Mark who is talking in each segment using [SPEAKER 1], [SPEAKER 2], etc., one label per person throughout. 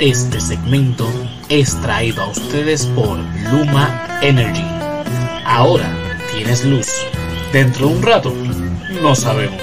[SPEAKER 1] Este segmento es traído a ustedes por Luma Energy. Ahora tienes luz. Dentro de un rato, no sabemos.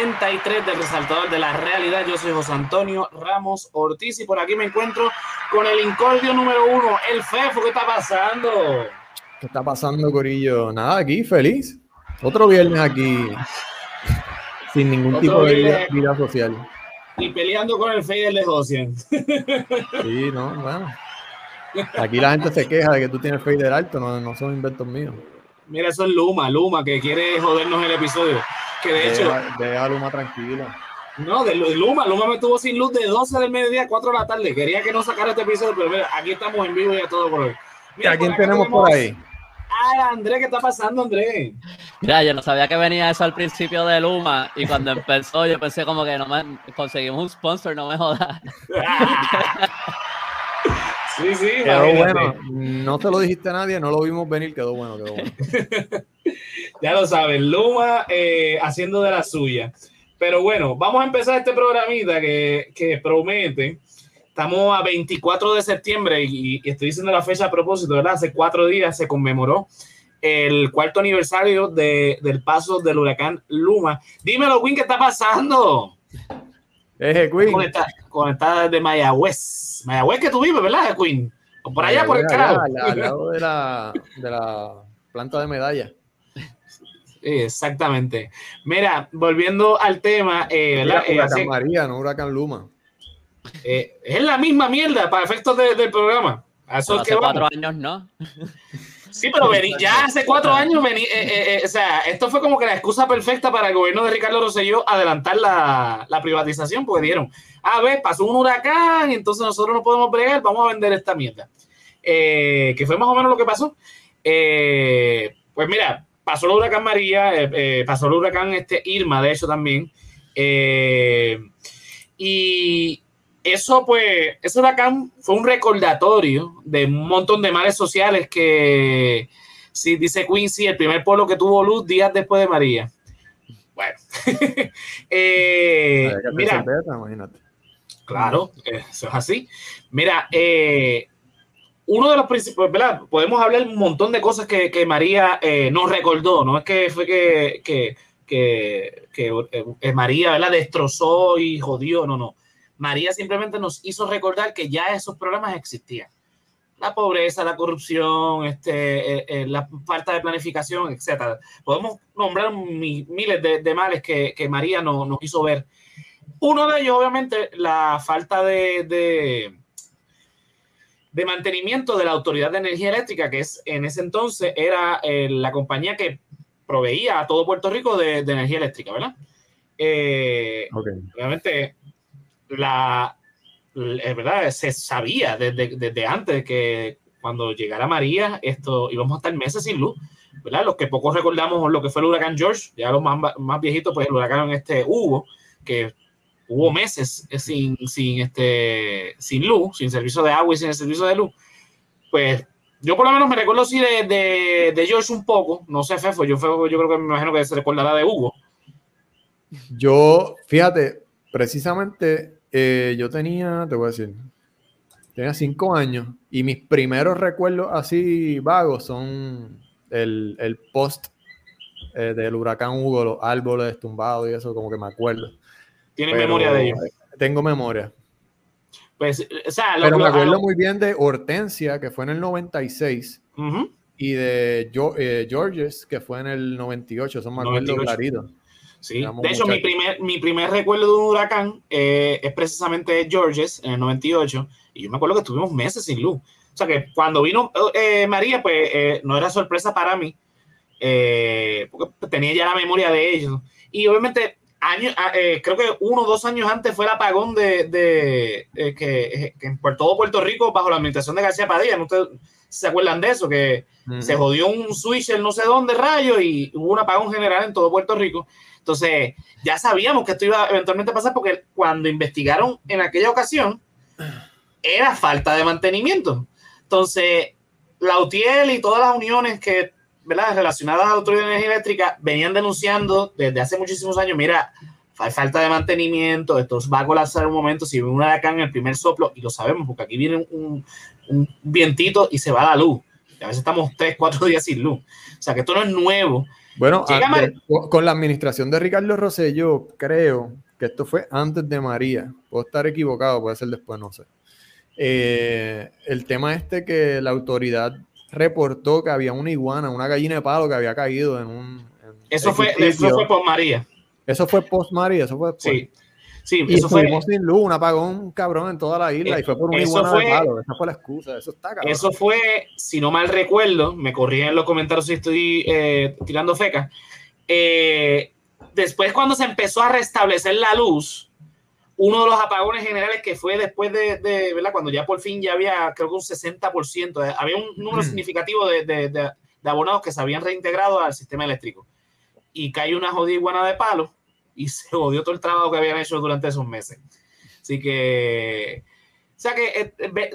[SPEAKER 1] 63 del Resaltador de la Realidad. Yo soy José Antonio Ramos Ortiz y por aquí me encuentro con el incordio número uno, el Fefo. ¿Qué está pasando?
[SPEAKER 2] ¿Qué está pasando, Corillo? Nada, aquí, feliz. Otro viernes aquí, sin ningún
[SPEAKER 1] Otro
[SPEAKER 2] tipo de vida, social.
[SPEAKER 1] Y peleando con el Fader de Josian.
[SPEAKER 2] Sí, no, bueno. Aquí la gente se queja de que tú tienes fader alto, no, no son inventos míos.
[SPEAKER 1] Mira, eso es Luma, Luma, que quiere jodernos el episodio. Que de hecho,
[SPEAKER 2] Deja, deja a Luma tranquila.
[SPEAKER 1] no, de, Luma, Luma me tuvo sin luz de 12 del mediodía a 4 de la tarde. Quería que no sacara este episodio, pero mira, aquí estamos en vivo y a todo por hoy.
[SPEAKER 2] ¿Y a quién tenemos por ahí?
[SPEAKER 1] Ah, Andrés, ¿qué está pasando, Andrés?
[SPEAKER 3] Mira, yo no sabía que venía eso al principio de Luma y cuando empezó yo pensé como que no me conseguimos un sponsor, no me jodas.
[SPEAKER 1] sí, sí,
[SPEAKER 2] Quedó bueno. No te lo dijiste a nadie, no lo vimos venir, quedó bueno, quedó bueno.
[SPEAKER 1] Ya lo saben, Luma eh, haciendo de la suya. Pero bueno, vamos a empezar este programita que, que promete. Estamos a 24 de septiembre y, y estoy diciendo la fecha a propósito, ¿verdad? Hace cuatro días se conmemoró el cuarto aniversario de- del paso del huracán Luma. Dímelo, Win, ¿qué está pasando?
[SPEAKER 2] Eje, Queen.
[SPEAKER 1] Conectada, conectada desde Mayagüez. Mayagüez que tú vives, ¿verdad, Queen? O por allá, por el carajo.
[SPEAKER 2] allá, Al lado de la, de la planta de medalla.
[SPEAKER 1] Exactamente. Mira, volviendo al tema, eh, ¿verdad? Eh,
[SPEAKER 2] Huracán
[SPEAKER 1] así-
[SPEAKER 2] María, no Huracán Luma.
[SPEAKER 1] eh, es la misma mierda para efectos de- del programa. A eso es
[SPEAKER 3] Hace
[SPEAKER 1] que
[SPEAKER 3] cuatro
[SPEAKER 1] vamos.
[SPEAKER 3] años no.
[SPEAKER 1] Sí, pero vení, ya hace cuatro años, vení, eh, eh, eh, o sea, esto fue como que la excusa perfecta para el gobierno de Ricardo Rosselló adelantar la, la privatización, porque dieron, a ver, pasó un huracán, entonces nosotros no podemos bregar, vamos a vender esta mierda. Eh, que fue más o menos lo que pasó. Pues mira, pasó el huracán María, pasó el huracán este Irma, de hecho también. Y eso, pues, ese huracán fue un recordatorio de un montón de males sociales que, sí, dice Quincy, el primer pueblo que tuvo luz días después de María. Bueno, Eh, mira,
[SPEAKER 2] imagínate.
[SPEAKER 1] Claro, eso es así. Mira, eh, uno de los principales, ¿verdad? Podemos hablar un montón de cosas que, que María eh, nos recordó, no es que fue que, que, que, que, eh, María, ¿verdad? Destrozó y jodió, no, no. María simplemente nos hizo recordar que ya esos problemas existían. La pobreza, la corrupción, este, eh, eh, la falta de planificación, etcétera. Podemos nombrar mi- miles de, de males que, que María no- nos hizo ver. Uno de ellos, obviamente, la falta de, de, de mantenimiento de la Autoridad de Energía Eléctrica, que es en ese entonces era eh, la compañía que proveía a todo Puerto Rico de, de energía eléctrica, ¿verdad? Eh,
[SPEAKER 2] Ok.
[SPEAKER 1] obviamente, la, es verdad, se sabía desde, desde antes que cuando llegara María, esto íbamos a estar meses sin luz, ¿verdad? Los que pocos recordamos lo que fue el huracán George, ya los más, más viejitos, pues el huracán este Hugo, que hubo meses sin, sin, este, sin luz, sin servicio de agua y sin el servicio de luz, pues yo por lo menos me recuerdo sí de, de, de George un poco, no sé Fefo, yo, Fefo, yo creo que me imagino que se recordará de Hugo.
[SPEAKER 2] Yo, fíjate, precisamente eh, yo tenía, te voy a decir, tenía cinco años y mis primeros recuerdos así vagos son el, el post eh, del huracán Hugo, los árboles tumbados y eso, como que me acuerdo.
[SPEAKER 1] ¿Tienen
[SPEAKER 2] Pero
[SPEAKER 1] memoria de ello?
[SPEAKER 2] Tengo memoria.
[SPEAKER 1] Pues, o sea, lo-
[SPEAKER 2] Pero me acuerdo
[SPEAKER 1] lo-
[SPEAKER 2] muy bien de Hortensia, que fue en el 96,
[SPEAKER 1] Ujú.
[SPEAKER 2] y de Jo- eh, Georges, que fue en el 98, eso me acuerdo
[SPEAKER 1] 98.
[SPEAKER 2] clarito.
[SPEAKER 1] Sí, de hecho, mi primer, mi primer recuerdo de un huracán eh, es precisamente Georges en el 98. Y yo me acuerdo que estuvimos meses sin luz. O sea que cuando vino eh, María, pues eh, no era sorpresa para mí, eh, porque tenía ya la memoria de ellos. Y obviamente, años, ah, eh, creo que uno o dos años antes fue el apagón de, de eh, que, que en todo Puerto Rico, bajo la administración de García Padilla. ¿no? ¿Ustedes se acuerdan de eso? Que
[SPEAKER 2] Ujú.
[SPEAKER 1] se jodió un switcher no sé dónde rayo y hubo un apagón general en todo Puerto Rico. Entonces, ya sabíamos que esto iba eventualmente a pasar porque cuando investigaron en aquella ocasión, era falta de mantenimiento. Entonces, la UTIEL y todas las uniones que, ¿verdad? relacionadas a la Autoridad de Energía Eléctrica venían denunciando desde hace muchísimos años, mira, hay falta de mantenimiento, esto va a colapsar un momento, si viene un huracán en el primer soplo, y lo sabemos, porque aquí viene un, un vientito y se va la luz. Y a veces estamos tres, cuatro días sin luz. O sea, que esto no es nuevo.
[SPEAKER 2] Bueno, antes- con la administración de Ricardo Rosselló, creo que esto fue antes de María. Puedo estar equivocado, puede ser después, no sé. Eh, el tema este que la autoridad reportó que había una iguana, una gallina de palo que había caído en un... en
[SPEAKER 1] Eso fue, eso fue por María.
[SPEAKER 2] Eso fue post María, eso fue después.
[SPEAKER 1] Sí. Sí,
[SPEAKER 2] Y
[SPEAKER 1] eso fue,
[SPEAKER 2] sin luz, un apagón cabrón en toda la isla y fue por
[SPEAKER 1] Eso
[SPEAKER 2] iguana
[SPEAKER 1] fue-
[SPEAKER 2] de palo. Esa fue la excusa, eso está cabrón.
[SPEAKER 1] Eso fue, si no mal recuerdo, me corrí en los comentarios si estoy eh, tirando feca. eh, después, cuando se empezó a restablecer la luz, uno de los apagones generales que fue después de, de, ¿verdad? Cuando ya por fin ya había, creo que un 60%, eh, había un número
[SPEAKER 2] Mm.
[SPEAKER 1] significativo de, de- de- abonados que se habían reintegrado al sistema eléctrico. Y cayó una jodida iguana de palo y se jodió todo el trabajo que habían hecho durante esos meses. Así que, o sea que eh, eh,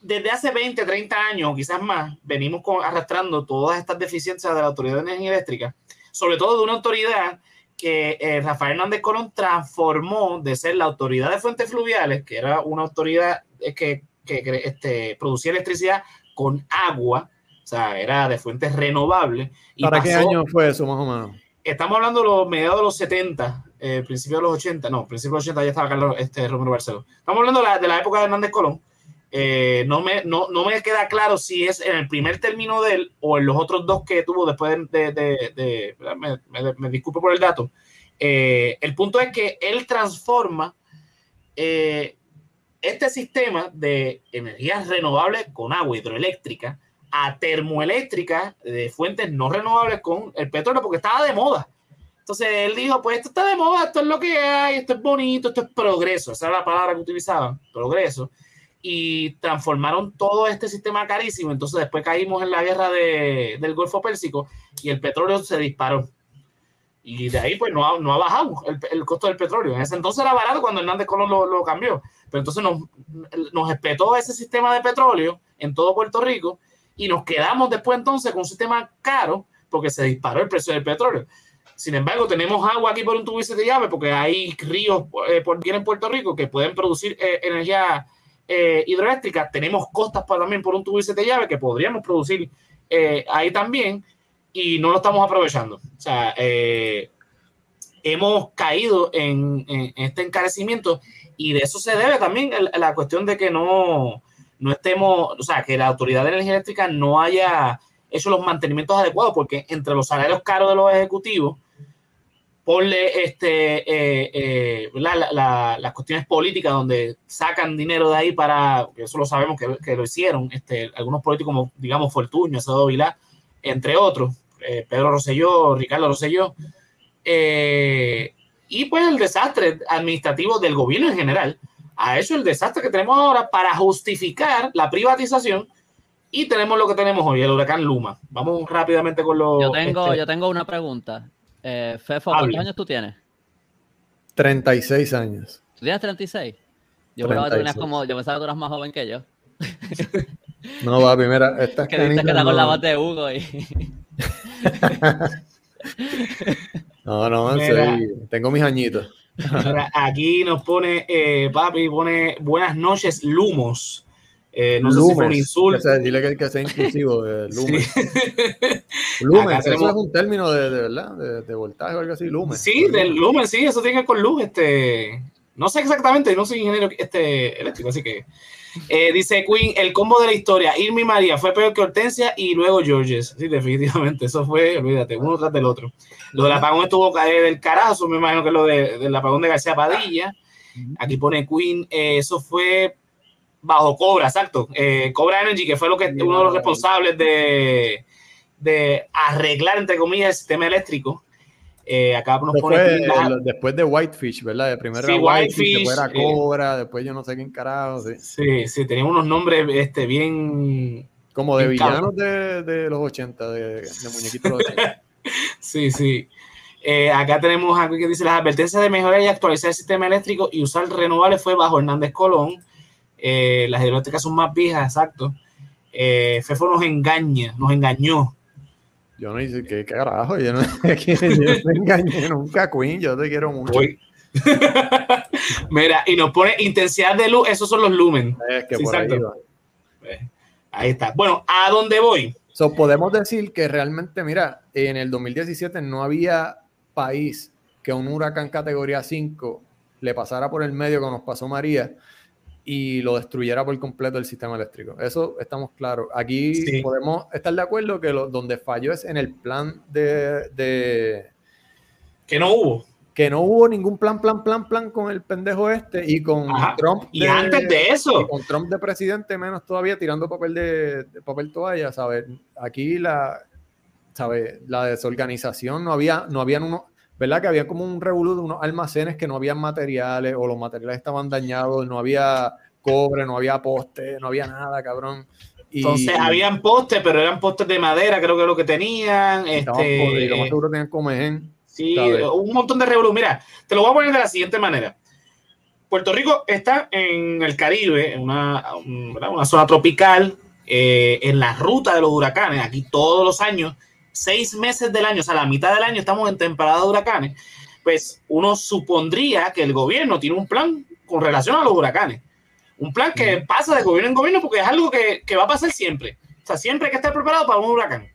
[SPEAKER 1] desde hace 20, 30 años, quizás más, venimos con- arrastrando todas estas deficiencias de la Autoridad de Energía Eléctrica, sobre todo de una autoridad que eh, Rafael Hernández Colón transformó de ser la autoridad de fuentes fluviales, que era una autoridad eh, que, que, que, este, producía electricidad con agua, o sea, era de fuentes renovables. Y
[SPEAKER 2] ¿Para qué
[SPEAKER 1] pasó-
[SPEAKER 2] año fue eso, más o menos?
[SPEAKER 1] Estamos hablando de los mediados de los 70, eh, principios de los 80, no, principios de los 80 ya estaba Carlos este, Romero Barceló. Estamos hablando de la, época de Hernández Colón. Eh, no, me, no, no me queda claro si es en el primer término de él o en los otros dos que tuvo después de... de- me disculpo por el dato. Eh, el punto es que él transforma eh, este sistema de energías renovables con agua hidroeléctrica a termoeléctrica de fuentes no renovables con el petróleo porque estaba de moda. Entonces él dijo, pues esto está de moda, esto es lo que hay, esto es bonito, esto es progreso, esa era la palabra que utilizaban, progreso. Y transformaron todo este sistema carísimo. Entonces después caímos en la guerra de- del Golfo Pérsico y el petróleo se disparó. Y de ahí pues no ha, no ha bajado el, el costo del petróleo. En ese entonces era barato cuando Hernández Colón lo, lo cambió. Pero entonces nos, nos explotó ese sistema de petróleo en todo Puerto Rico y nos quedamos después entonces con un sistema caro porque se disparó el precio del petróleo. Sin embargo, tenemos agua aquí por un tubo y siete llaves porque hay ríos eh, por en Puerto Rico que pueden producir eh, energía eh, hidroeléctrica. Tenemos costas para, también por un tubo y siete llaves que podríamos producir eh, ahí también y no lo estamos aprovechando. O sea, hemos caído en, este encarecimiento y de eso se debe también la cuestión de que no, no estemos, o sea, que la Autoridad de Energía Eléctrica no haya hecho los mantenimientos adecuados, porque entre los salarios caros de los ejecutivos, ponle este, eh, eh, la- la- la- las cuestiones políticas donde sacan dinero de ahí para, eso lo sabemos que, que lo hicieron, este, algunos políticos como, digamos, Fortuño, Acevedo Vilá, entre otros, eh, Pedro Rosselló, Ricardo Rosselló, y pues el desastre administrativo del gobierno en general, a eso el desastre que tenemos ahora para justificar la privatización y tenemos lo que tenemos hoy, el huracán Luma. Vamos rápidamente con los...
[SPEAKER 3] Yo tengo,
[SPEAKER 1] este,
[SPEAKER 3] yo tengo una pregunta. Eh, Fefo. ¿cuántos años tú tienes?
[SPEAKER 2] 36 años.
[SPEAKER 3] ¿Tú tienes 36? Yo pensaba que tú tenías
[SPEAKER 2] 36.
[SPEAKER 3] como, yo pensaba que tú eras más joven que yo.
[SPEAKER 2] No, papi, mira, estas
[SPEAKER 3] Que dices que está con la voz de Hugo y...
[SPEAKER 2] No, no, sí, tengo mis añitos.
[SPEAKER 1] Mira, aquí nos pone, eh, papi, pone buenas noches, Lumos. Eh, no sé si fue un insulto.
[SPEAKER 2] Que sea- dile que, que sea inclusivo de lumen.
[SPEAKER 1] Sí.
[SPEAKER 2] Lumen, eso
[SPEAKER 1] tenemos-
[SPEAKER 2] es un término de, de verdad, de, de voltaje o algo así, lumen.
[SPEAKER 1] Sí, del lumen, sí, eso tiene que ver con luz. Este, No sé exactamente, no soy ingeniero este, eléctrico, así que. Eh, dice Queen, el combo de la historia, Irma y María fue peor que Hortensia y luego Georges. Sí, definitivamente, eso fue, olvídate, uno tras del otro. Lo del apagón estuvo eh, del carajo, me imagino que lo de, del apagón de García Padilla. Aquí pone Queen, eh, eso fue bajo Cobra, exacto. Cobra Energy, que fue lo que uno de los responsables de, de arreglar, entre comillas, el sistema eléctrico. Eh, acá nos
[SPEAKER 2] después, pone después de Whitefish, ¿verdad? De primero sí, Whitefish, después era eh, Cobra, después yo no sé quién carajo.
[SPEAKER 1] Sí, sí, sí tenía unos nombres este, bien.
[SPEAKER 2] Como de villanos de, de, los 80, de, de muñequitos.
[SPEAKER 1] sí, sí. Eh, acá tenemos algo que dice las advertencias de mejorar y actualizar el sistema eléctrico y usar renovables fue bajo Hernández Colón. las hidroeléctricas son más viejas, exacto. FEFO nos engaña, nos engañó.
[SPEAKER 2] Yo no hice qué carajo, yo no, yo engañé nunca, Queen, yo te quiero mucho.
[SPEAKER 1] Mira, y nos pone intensidad de luz, esos son los lumen.
[SPEAKER 2] Es que por ahí,
[SPEAKER 1] eh, ahí, está. Bueno, ¿a dónde voy?
[SPEAKER 2] So, podemos decir que realmente, mira, en el 2017 no había país que un huracán categoría 5 le pasara por el medio como nos pasó María y lo destruyera por completo el sistema eléctrico. Eso estamos claros. Aquí podemos estar de acuerdo que lo, donde falló es en el plan de,
[SPEAKER 1] Que no hubo.
[SPEAKER 2] Que no hubo ningún plan, plan, plan, plan con el pendejo este y con Trump.
[SPEAKER 1] y antes de eso.
[SPEAKER 2] Con Trump de presidente, menos todavía tirando papel de, papel toalla, ¿sabes? Aquí la, ¿sabes? La desorganización, no había, no habían unos ¿verdad? Que había como un revolú de unos almacenes que no habían materiales o los materiales estaban dañados, no había cobre, no había poste, no había nada, cabrón.
[SPEAKER 1] Entonces, habían postes, pero eran postes de madera, creo que es lo que tenían. Este,
[SPEAKER 2] lo más seguro tenían comején.
[SPEAKER 1] Sí, un montón de revolú. Mira, te lo voy a poner de la siguiente manera. Puerto Rico está en el Caribe, en una, una zona tropical, eh, en la ruta de los huracanes. Aquí todos los años seis meses del año, o sea, la mitad del año estamos en temporada de huracanes, pues uno supondría que el gobierno tiene un plan con relación a los huracanes. Un plan que pasa de gobierno en gobierno porque es algo que, va a pasar siempre. O sea, siempre hay que estar preparado para un huracán.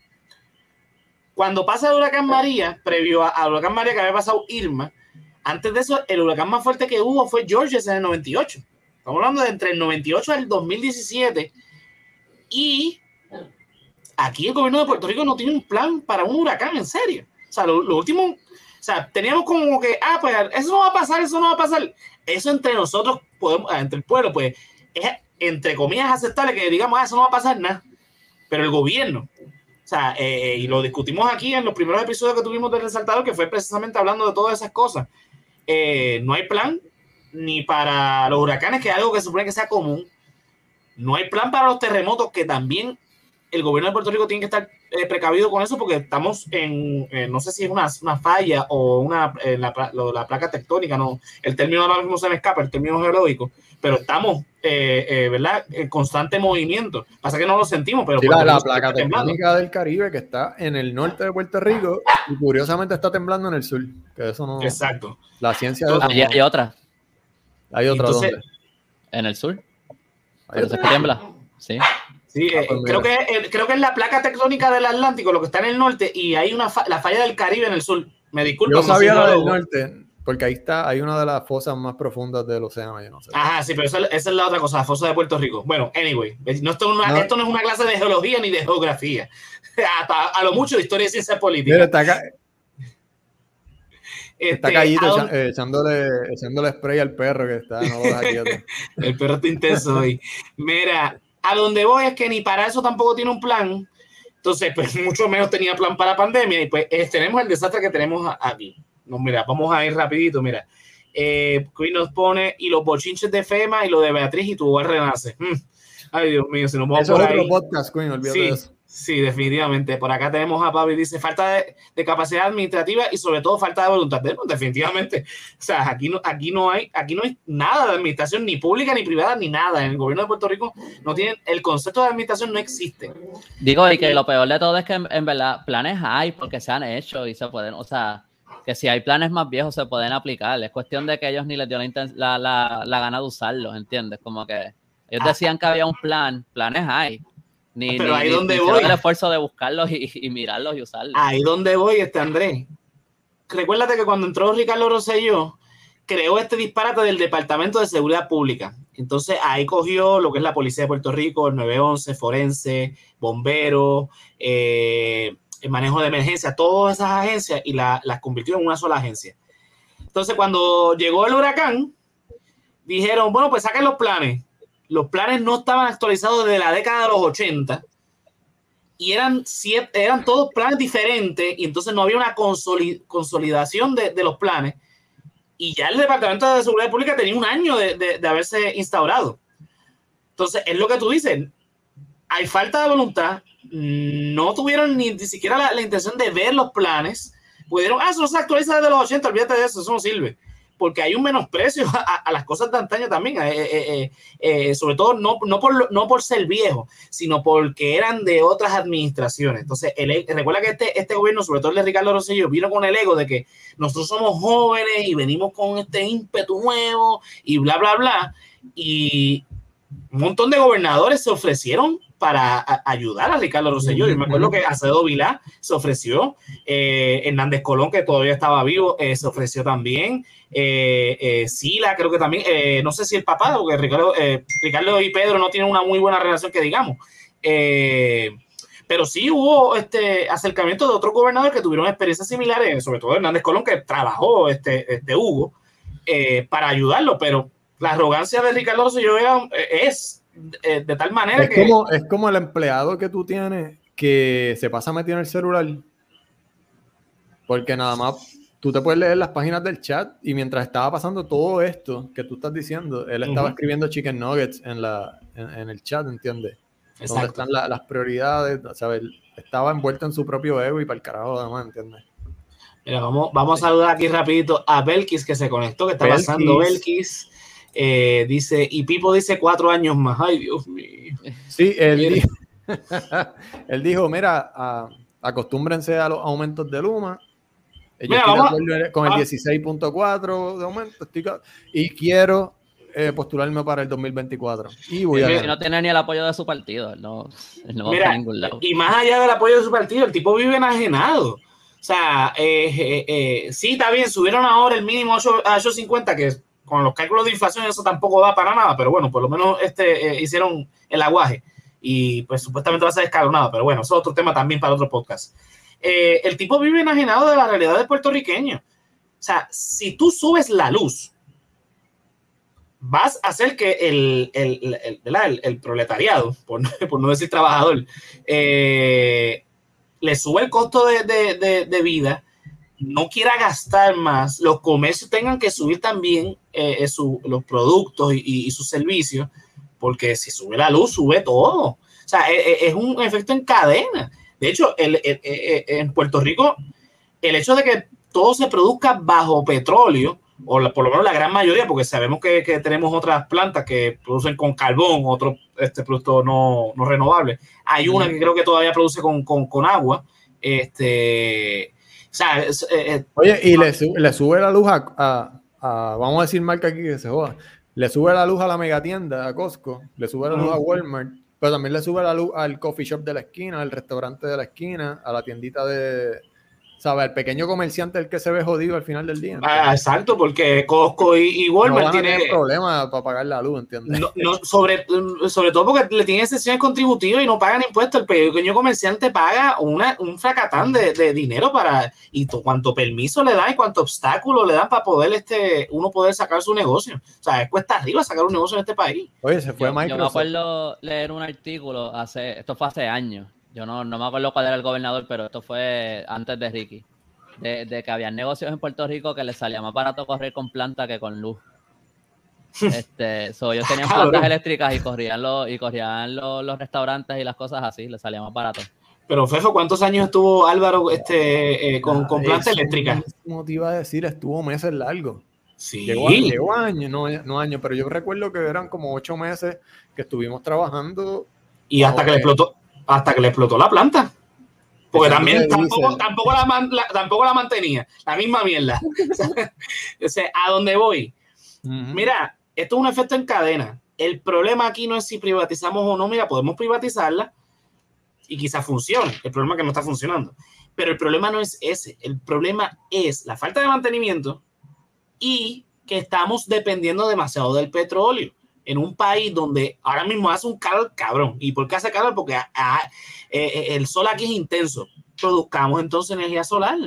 [SPEAKER 1] Cuando pasa el huracán María, previo al huracán María que había pasado Irma, antes de eso, el huracán más fuerte que hubo fue Georges en el 98. Estamos hablando de entre el 98 y el 2017. Y aquí el gobierno de Puerto Rico no tiene un plan para un huracán, en serio. O sea, lo, último, o sea, teníamos como que, ah, pues eso no va a pasar, eso no va a pasar. Eso entre nosotros, podemos, ah, entre el pueblo, pues es entre comillas aceptable que digamos, ah, eso no va a pasar nada. Pero el gobierno, o sea, eh, y lo discutimos aquí en los primeros episodios que tuvimos del Resaltador, que fue precisamente hablando de todas esas cosas. Eh, no hay plan ni para los huracanes, que es algo que se supone que sea común. No hay plan para los terremotos, que también el gobierno de Puerto Rico tiene que estar eh, precavido con eso porque estamos en, no sé si es una, una falla o una, la, la, placa tectónica, no, el término ahora mismo se me escapa, el término geológico, pero estamos, eh, eh, ¿verdad?, en constante movimiento. Pasa que no lo sentimos, pero...
[SPEAKER 2] la, placa tectónica del Caribe que está en el norte de Puerto Rico y curiosamente está temblando en el sur, que eso no...
[SPEAKER 1] Exacto.
[SPEAKER 2] La ciencia...
[SPEAKER 3] hay, otra.
[SPEAKER 2] Hay otra, ¿dónde?
[SPEAKER 3] En el sur. Pero se tiembla, sí.
[SPEAKER 1] Sí, ah, eh, pues creo, que, creo que es la placa tectónica del Atlántico, lo que está en el norte, y hay una la falla del Caribe en el sur. Me disculpo.
[SPEAKER 2] Yo sabía la del norte, porque ahí está, hay una de las fosas más profundas del océano, yo no sé.
[SPEAKER 1] Ajá, sí, pero esa, es la otra cosa, la fosa de Puerto Rico. Bueno, anyway, no, esto, no. esto no es una clase de geología ni de geografía. a, lo mucho de historia y ciencia política.
[SPEAKER 2] Mira, está acá. Está este, callito eh, echándole, echándole spray al perro que está. No
[SPEAKER 1] el perro está intenso hoy. Mira, a donde voy es que ni para eso tampoco tiene un plan. Entonces, pues mucho menos tenía plan para pandemia y pues tenemos el desastre que tenemos aquí. No, mira, vamos a ir rapidito, mira. Eh, Queen nos pone y los bochinches de Fema y lo de Beatriz y tu hogar renace. Mm. Ay, Dios mío, si nos vamos
[SPEAKER 2] eso es otro podcast, Queen, olvídate de eso.
[SPEAKER 1] Sí, definitivamente. Por acá tenemos a Pablo y dice falta de, capacidad administrativa y sobre todo falta de voluntad. definitivamente. O sea, aquí no, aquí no hay, aquí no hay nada de administración, ni pública, ni privada, ni nada. En el gobierno de Puerto Rico no tienen, el concepto de administración no existe.
[SPEAKER 3] Digo, y que lo peor de todo es que en, verdad planes hay porque se han hecho y se pueden, o sea, que si hay planes más viejos se pueden aplicar. Es cuestión de que ellos ni les dio la, la, la, gana de usarlos, ¿entiendes? Como que ellos ah. decían que había un plan, planes hay ni,
[SPEAKER 1] Pero ahí donde voy.
[SPEAKER 3] el esfuerzo de buscarlos y, mirarlos y usarlos.
[SPEAKER 1] Ahí donde voy, este Andrés. Recuérdate que cuando entró Ricardo Rosselló, creó este disparate del Departamento de Seguridad Pública. Entonces ahí cogió lo que es la Policía de Puerto Rico, el 911, Forense, Bomberos, eh, el manejo de emergencia, todas esas agencias y las convirtió en una sola agencia. Entonces cuando llegó el huracán, dijeron, bueno, pues saquen los planes. Los planes no estaban actualizados desde la década de los 80 y eran, todos planes diferentes y entonces no había una consolidación de, de los planes. Y ya el Departamento de Seguridad Pública tenía un año de, haberse instaurado. Entonces, es lo que tú dices, hay falta de voluntad, no tuvieron ni, siquiera la, la, intención de ver los planes, pudieron, ah, eso no se actualiza desde los 80, olvídate de eso, eso no sirve porque hay un menosprecio a, las cosas de antaño también, eh, eh, eh, sobre todo no, no, por, no por ser viejo, sino porque eran de otras administraciones. Entonces, el, recuerda que este, este gobierno, sobre todo el de Ricardo Rosselló, vino con el ego de que nosotros somos jóvenes y venimos con este ímpetu nuevo y bla, bla, bla. Y un montón de gobernadores se ofrecieron para ayudar a Ricardo Rosselló. Yo me acuerdo que Acedo Vilá se ofreció, Hernández Colón, que todavía estaba vivo, se ofreció también, eh, eh, Sila, creo que también, eh, no sé si el papá, porque Ricardo, eh, Ricardo y Pedro no tienen una muy buena relación que digamos. pero sí hubo este acercamiento de otros gobernadores que tuvieron experiencias similares, sobre todo Hernández Colón, que trabajó este, este Hugo para ayudarlo, pero la arrogancia de Ricardo Rosselló es de, tal manera
[SPEAKER 2] es
[SPEAKER 1] que.
[SPEAKER 2] Como, es como el empleado que tú tienes que se pasa metido en el celular. Porque nada más tú te puedes leer las páginas del chat y mientras estaba pasando todo esto que tú estás diciendo, él estaba escribiendo chicken nuggets en, la, en, el chat, ¿entiendes? Donde están las prioridades, ¿sabes? Estaba envuelto en su propio ego y para el carajo además, ¿entiendes?
[SPEAKER 1] Mira, vamos, vamos a saludar aquí rapidito a Belkis que se conectó, que está pasando Belkis. Eh, dice, y Pipo dice cuatro años más. Ay, Dios mío.
[SPEAKER 2] Sí, él dijo, él dijo mira, acostúmbrense a los aumentos de Luma con el 16.4 de aumento y quiero eh, postularme para el 2024. Y voy a
[SPEAKER 3] no tiene ni el apoyo de su partido, no, va a ningún lado.
[SPEAKER 1] Y más allá del apoyo de su partido, el tipo vive enajenado. O sea, eh, eh, eh sí, está bien, subieron ahora el mínimo a 8.50, que con los cálculos de inflación eso tampoco da para nada, pero bueno, por lo menos este, hicieron el aguaje y pues supuestamente va a ser escalonado, pero bueno, eso es otro tema también para otro podcast. Eh, el tipo vive enajenado de la realidad del puertorriqueño. O sea, si tú subes la luz, vas a hacer que el, el, proletariado, por, no decir trabajador, eh, le sube el costo de, vida, no quiera gastar más, los comercios tengan que subir también eh, los productos y, sus servicios, porque si sube la luz, sube todo. O sea, es un efecto en cadena. De hecho, el, en Puerto Rico, el hecho de que todo se produzca bajo petróleo, o por lo menos la gran mayoría, porque sabemos que, tenemos otras plantas que producen con carbón, otro este producto no, no renovable. Hay una que creo que todavía produce con, agua. Este,
[SPEAKER 2] eh, eh, Oye, y le, le, sube la luz a, vamos a decir marca aquí que se joda, le sube la luz a la megatienda, a Costco, le sube la luz a Walmart, pero también le sube la luz al coffee shop de la esquina, al restaurante de la esquina, a la tiendita de, ¿sabes? El pequeño comerciante el que se ve jodido al final del día.
[SPEAKER 1] Ah, exacto, porque Costco y, Walmart no tienen
[SPEAKER 2] problema para pagar la luz, ¿entiendes?
[SPEAKER 1] No, sobre, sobre todo porque le tienen sesiones contributivas y no pagan impuestos. El pequeño comerciante paga una, un fracatán de, de dinero para y cuánto permiso le dan y cuánto obstáculo le dan para poder este uno poder sacar su negocio. O sea, cuesta arriba sacar un negocio en este país.
[SPEAKER 2] Oye, se fue
[SPEAKER 3] yo, Microsoft. Yo me acuerdo leer un artículo hace, esto fue hace años yo no, no me acuerdo cuál era el gobernador, pero esto fue antes de Ricky. De, que había negocios en Puerto Rico que les salía más barato correr con planta que con luz. Este, so, ellos tenían plantas eléctricas y corrían, los, y corrían los, restaurantes y las cosas así, les salía más barato.
[SPEAKER 1] Pero Fefo, ¿cuántos años estuvo Álvaro este, eh, con, con planta eléctrica?
[SPEAKER 2] Como te iba a decir, estuvo meses largos.
[SPEAKER 1] Sí.
[SPEAKER 2] Llegó, años, no, no años, pero yo recuerdo que eran como ocho meses que estuvimos trabajando.
[SPEAKER 1] Y hasta que le explotó, hasta que le explotó la planta. Porque también tampoco, tampoco, la, tampoco la mantenía, la misma mierda. o sea, ¿a dónde voy? Mira, esto es un efecto en cadena. El problema aquí no es si privatizamos o no. Mira, podemos privatizarla y quizás funcione. El problema es que no está funcionando. Pero el problema no es ese. El problema es la falta de mantenimiento y que estamos dependiendo demasiado del petróleo en un país donde ahora mismo hace un calor cabrón. ¿Y por qué hace calor? Porque ah, ah, eh, eh, el sol aquí es intenso. Produzcamos entonces energía solar,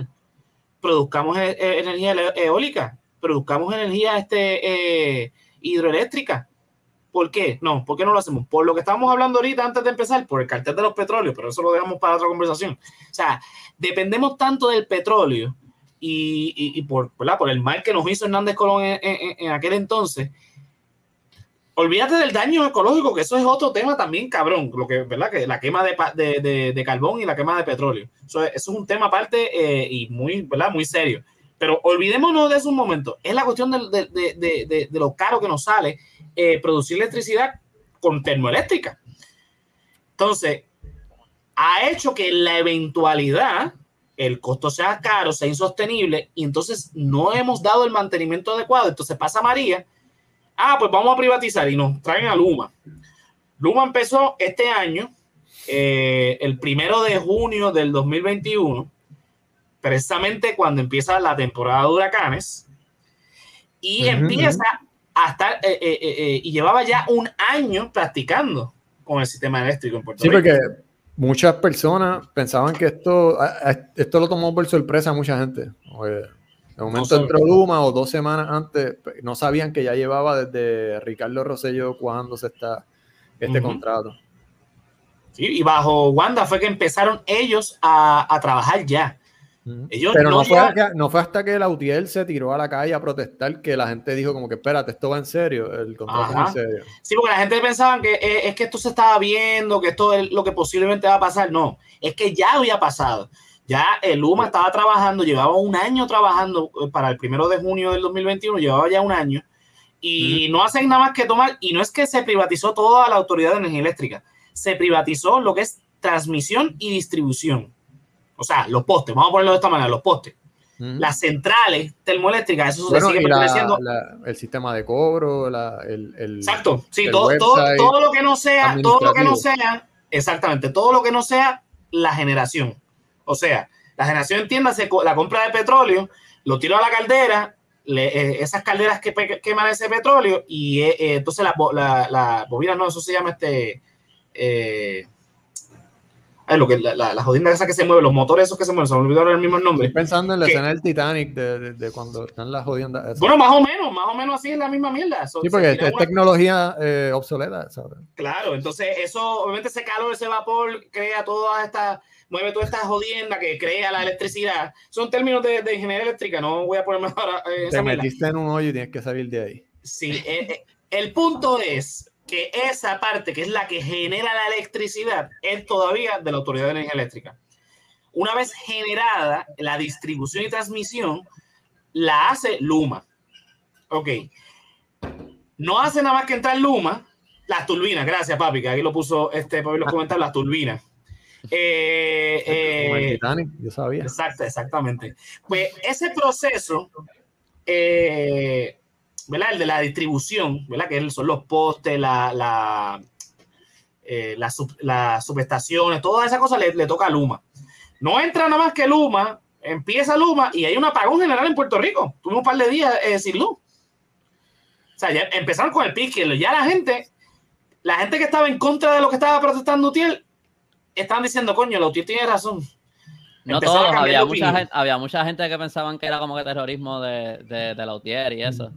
[SPEAKER 1] produzcamos eh, energía eólica, produzcamos energía este, hidroeléctrica. ¿Por qué? No, ¿por qué no lo hacemos? Por lo que estábamos hablando ahorita antes de empezar, por el cartel de los petróleos, pero eso lo dejamos para otra conversación. O sea, dependemos tanto del petróleo y, por, por el mal que nos hizo Hernández Colón en aquel entonces, olvídate del daño ecológico, que eso es otro tema también cabrón, lo que, ¿verdad? Que la quema de, carbón y la quema de petróleo. Eso, es un tema aparte eh, y muy, ¿verdad? Muy serio. Pero olvidémonos de eso un momento. Es la cuestión de, lo caro que nos sale eh, producir electricidad con termoeléctrica. Entonces, ha hecho que la eventualidad el costo sea caro, sea insostenible, y entonces no hemos dado el mantenimiento adecuado. Entonces pasa María ah, pues vamos a privatizar y nos traen a Luma. Luma empezó este año, eh, el primero de junio del 2021, precisamente cuando empieza la temporada de huracanes, y empieza a estar, eh, eh, y llevaba ya un año practicando con el sistema eléctrico en Puerto
[SPEAKER 2] Rico. Sí, porque muchas personas pensaban que esto, esto lo tomó por sorpresa a mucha gente. De momento entró Luma o dos semanas antes, no sabían que ya llevaba desde Ricardo Rosello cuándo está este contrato.
[SPEAKER 1] Sí, y bajo Wanda fue que empezaron ellos a, trabajar ya.
[SPEAKER 2] Pero no, fue no, fue hasta que la UTIEL se tiró a la calle a protestar que la gente dijo como que espérate, esto va en serio, el contrato va en serio.
[SPEAKER 1] Sí, porque la gente pensaba que eh, es que esto se estaba viendo, que esto es lo que posiblemente va a pasar. No, es que ya había pasado. Ya el UMA estaba trabajando, llevaba un año trabajando eh, para el primero de junio del 2021, llevaba ya un año, y no hacen nada más que tomar, y no es que se privatizó toda la autoridad de energía eléctrica, se privatizó lo que es transmisión y distribución. O sea, los postes, vamos a ponerlo de esta manera, los postes. Las centrales termoeléctricas, eso se sigue perteneciendo.
[SPEAKER 2] el sistema de cobro, el,
[SPEAKER 1] Exacto, sí, todo, todo, lo que no sea, todo lo que no sea, exactamente, todo lo que no sea la generación. O sea, la generación, entiéndase, la compra de petróleo, lo tiro a la caldera, eh, esas calderas que queman ese petróleo y eh, eh, entonces la, la, bobina, no, eso se llama este... lo que, la, la, jodida esa que se mueve, los motores esos que se mueven, se me olvidó el mismo nombre.
[SPEAKER 2] Estoy pensando en la escena del Titanic, de, cuando están las jodiendas.
[SPEAKER 1] Bueno, más o menos, más o menos así es la misma mierda.
[SPEAKER 2] sí, porque es tecnología obsoleta, ¿sabes?
[SPEAKER 1] Claro, entonces eso, obviamente ese calor, ese vapor crea todas estas mueve toda esta jodienda que crea la electricidad. Son términos de, ingeniería eléctrica, no voy a ponerme ahora.
[SPEAKER 2] Eh, Te metiste en un hoyo y tienes que salir de ahí.
[SPEAKER 1] Sí, eh, eh, el punto es que esa parte, que es la que genera la electricidad, es todavía de la Autoridad de Energía Eléctrica. Una vez generada, la distribución y transmisión la hace Luma. Ok. No hace nada más que entrar Luma, las turbinas, gracias papi, que aquí lo puso este papi los comentarios, las turbinas. Eh,
[SPEAKER 2] eh, yo sabía.
[SPEAKER 1] Exacto, exactamente. Pues ese proceso, eh, ¿verdad? El de la distribución, ¿verdad? Que son los postes, la, la, las subestaciones, todas esas cosas le, toca a Luma. No entra nada más que Luma, empieza Luma y hay un apagón general en Puerto Rico. Tuvimos un par de días sin luz. O sea, ya empezaron con el pique. Ya la gente, la gente que estaba en contra de lo que estaba protestando Utiel, estaban diciendo, coño, la UTI tiene razón.
[SPEAKER 3] No todos, había mucha, gente, había mucha gente que pensaban que era como que terrorismo de, de, de la UTIER y eso.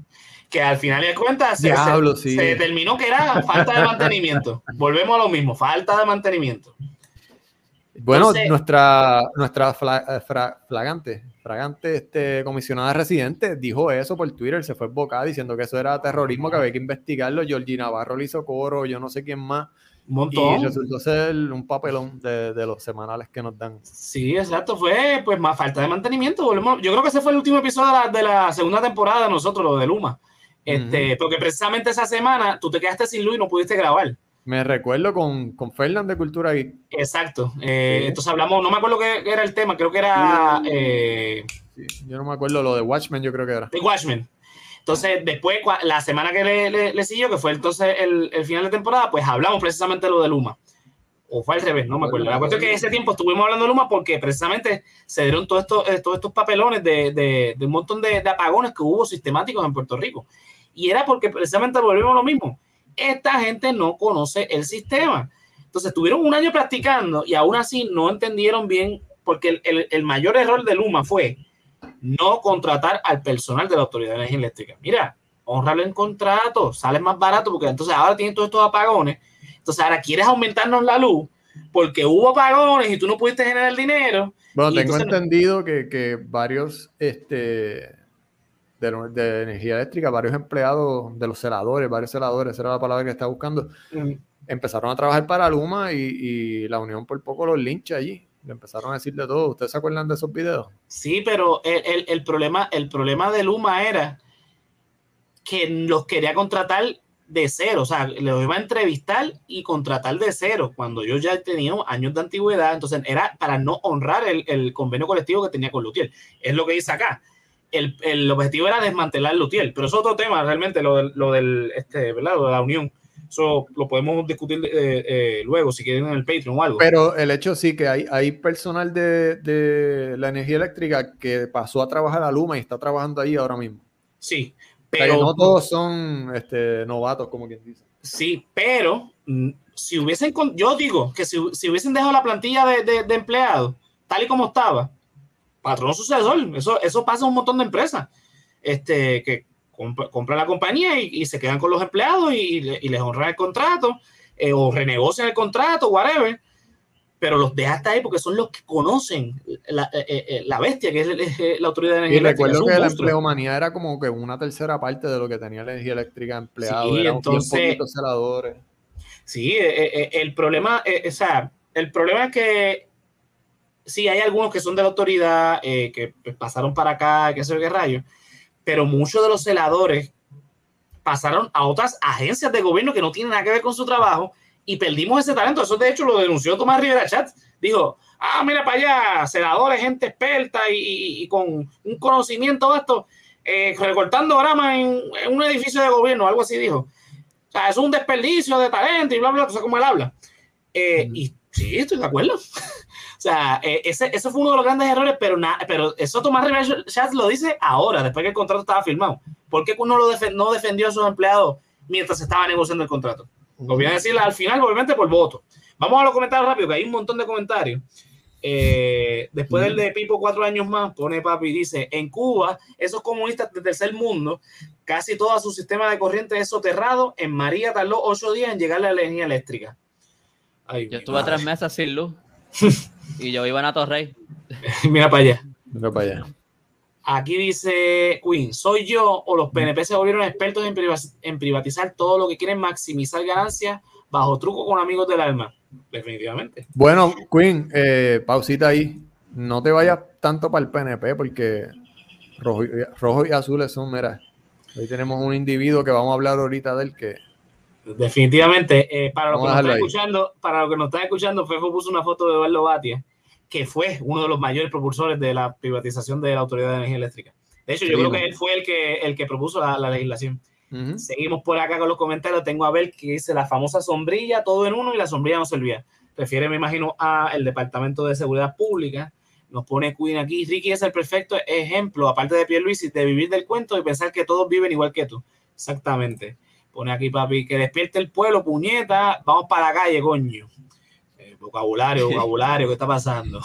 [SPEAKER 1] Que al final de cuentas se, se, determinó que era falta de mantenimiento. Volvemos a lo mismo, falta de mantenimiento.
[SPEAKER 2] Bueno, nuestra, nuestra eh, flagante, fragante este, comisionada residente dijo eso por Twitter, se fue boca diciendo que eso era terrorismo, que había que investigarlo. Georgie Navarro le hizo coro, yo no sé quién más
[SPEAKER 1] montón.
[SPEAKER 2] Y resultó ser un papelón de, de, los semanales que nos dan.
[SPEAKER 1] Sí, exacto. Fue pues más falta de mantenimiento. Volvemos. Yo creo que ese fue el último episodio de la, de la segunda temporada de nosotros, lo de Luma. Este, Porque precisamente esa semana tú te quedaste sin luz y no pudiste grabar.
[SPEAKER 2] Me recuerdo con, con Fernand de Cultura Geek.
[SPEAKER 1] Exacto. Eh, entonces hablamos, no me acuerdo qué era el tema, creo que era... Eh,
[SPEAKER 2] yo no me acuerdo, lo de Watchmen yo creo que era.
[SPEAKER 1] De Watchmen. Entonces, después, la semana que le, le, siguió, que fue entonces el, el, final de temporada, pues hablamos precisamente de lo de Luma. o fue al revés, no me acuerdo. La cuestión es que ese tiempo estuvimos hablando de Luma porque precisamente se dieron todos estos, eh, todos estos papelones de, de, de un montón de, de, apagones que hubo sistemáticos en Puerto Rico. Y era porque precisamente volvimos a lo mismo. Esta gente no conoce el sistema. Entonces estuvieron un año practicando y aún así no entendieron bien, porque el, el, el mayor error de Luma fue no contratar al personal de la Autoridad de Energía Eléctrica. Mira, honrarlo en contrato, sale más barato porque entonces ahora tienen todos estos apagones entonces ahora quieres aumentarnos la luz porque hubo apagones y tú no pudiste generar el dinero.
[SPEAKER 2] Bueno, tengo entendido que, que, varios este, de, de, energía eléctrica, varios empleados de los celadores, varios celadores, esa era la palabra que estaba buscando, mm. empezaron a trabajar para Luma y, y, la Unión por poco los lincha allí. Le empezaron a decir de todo. ¿Ustedes se acuerdan de esos videos?
[SPEAKER 1] Sí, pero el, el, el problema, el problema de Luma era que los quería contratar de cero, o sea, le iba a entrevistar y contratar de cero, cuando yo ya tenía años de antigüedad, entonces era para no honrar el, el convenio colectivo que tenía con Lutiel. Es lo que dice acá. El, el, objetivo era desmantelar Lutiel, pero es otro tema realmente, lo, lo del, este, ¿verdad? Lo de la unión. Eso lo podemos discutir eh, eh, luego, si quieren, en el Patreon o algo.
[SPEAKER 2] Pero el hecho sí que hay, hay personal de, de la energía eléctrica que pasó a trabajar a Luma y está trabajando ahí ahora mismo.
[SPEAKER 1] Sí,
[SPEAKER 2] pero no todos son este, novatos, como quien dice.
[SPEAKER 1] Sí, pero mm, si hubiesen, yo digo que si, si hubiesen dejado la plantilla de, de, de, empleados tal y como estaba, patrón sucesor, eso, eso pasa en un montón de empresas este, que compran compra la compañía y, y, se quedan con los empleados y, y les honran el contrato eh, o renegocian el contrato, whatever pero los deja hasta ahí porque son los que conocen la, eh, eh, la bestia que es, la autoridad de energía
[SPEAKER 2] y eléctrica. recuerdo que la empleomanía era como que una tercera parte de lo que tenía la energía eléctrica empleado.
[SPEAKER 1] Sí, entonces,
[SPEAKER 2] celadores.
[SPEAKER 1] Sí, eh, el problema, o sea, el problema es que sí hay algunos que son de la autoridad, que pasaron para acá, que sé qué rayos, pero muchos de los celadores pasaron a otras agencias de gobierno que no tienen nada que ver con su trabajo y perdimos ese talento. Eso de hecho lo denunció Tomás Rivera Chat. Dijo, ah, mira para allá, senadores, gente experta y, y, y con un conocimiento de esto, eh, recortando grama en, en, un edificio de gobierno, algo así dijo. O sea, es un desperdicio de talento y bla, bla, bla, o sea, como él habla. Eh. Y sí, estoy de acuerdo. o sea, eh, ese, ese fue uno de los grandes errores, pero, na, pero eso Tomás Rivera Chat lo dice ahora, después que el contrato estaba firmado. ¿Por qué uno lo def no defendió a sus empleados mientras se estaba negociando el contrato? Lo voy a decir al final, obviamente, por voto. Vamos a los comentarios rápido, que hay un montón de comentarios. Eh, después del de Pipo, cuatro años más, pone papi, dice, en Cuba, esos comunistas del tercer mundo, casi todo su sistema de corriente es soterrado. En María tardó ocho días en llegar la energía eléctrica.
[SPEAKER 3] Ay, yo estuve madre. tres meses sin luz y yo iba a Torrey.
[SPEAKER 1] Mira para allá.
[SPEAKER 2] Mira para allá.
[SPEAKER 1] Aquí dice Queen, ¿soy yo o los PNP se volvieron expertos en, privatizar, en privatizar todo lo que quieren maximizar ganancias bajo truco con amigos del alma? Definitivamente.
[SPEAKER 2] Bueno, Queen, eh, pausita ahí. No te vayas tanto para el PNP porque rojo y, rojo y azules son, mira, hoy tenemos un individuo que vamos a hablar ahorita del que...
[SPEAKER 1] Definitivamente, eh, para, los que nos están escuchando, para los que nos están escuchando, Fefo puso una foto de Eduardo Batia que fue uno de los mayores propulsores de la privatización de la Autoridad de Energía Eléctrica. De hecho, yo creo que él fue el que, el que propuso la, la legislación. Uh -huh. Seguimos por acá con los comentarios. Tengo a ver que dice la famosa sombrilla, todo en uno y la sombrilla no servía. Refiere, me imagino, a el Departamento de Seguridad Pública. Nos pone Queen aquí. Ricky es el perfecto ejemplo, aparte de Pierluisi, de vivir del cuento y pensar que todos viven igual que tú. Exactamente. Pone aquí, papi, que despierte el pueblo, puñeta. Vamos para la calle, coño vocabulario, vocabulario, ¿qué está pasando?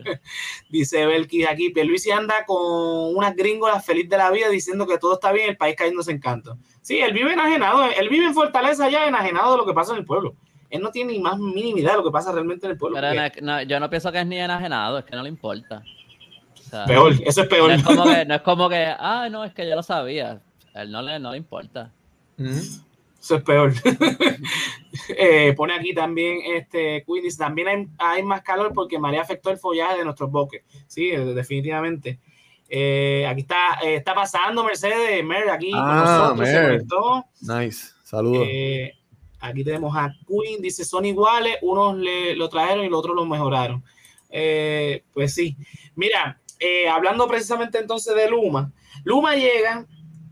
[SPEAKER 1] Dice Belkis aquí, Luis anda con unas gringolas feliz de la vida diciendo que todo está bien, el país cayéndose en canto. Sí, él vive enajenado, él vive en Fortaleza ya enajenado de lo que pasa en el pueblo. Él no tiene ni más mínima idea de lo que pasa realmente en el pueblo.
[SPEAKER 3] Pero porque... no, yo no pienso que es ni enajenado, es que no le importa.
[SPEAKER 1] O sea, peor, eso es peor.
[SPEAKER 3] No es, como que, no es como que, ah, no, es que yo lo sabía. A él no le, no le importa.
[SPEAKER 1] Eso es peor. eh, pone aquí también, este, Queen dice, también hay, hay, más calor porque María afectó el follaje de nuestros bosques. Sí, definitivamente. Eh, aquí está, eh, está pasando Mercedes, Mer, aquí
[SPEAKER 2] ah, con nosotros, Nice, saludos.
[SPEAKER 1] Aquí tenemos a Queen, dice, son iguales, unos le, lo trajeron y los otros lo mejoraron. Pues sí. Mira, hablando precisamente entonces de Luma, Luma llega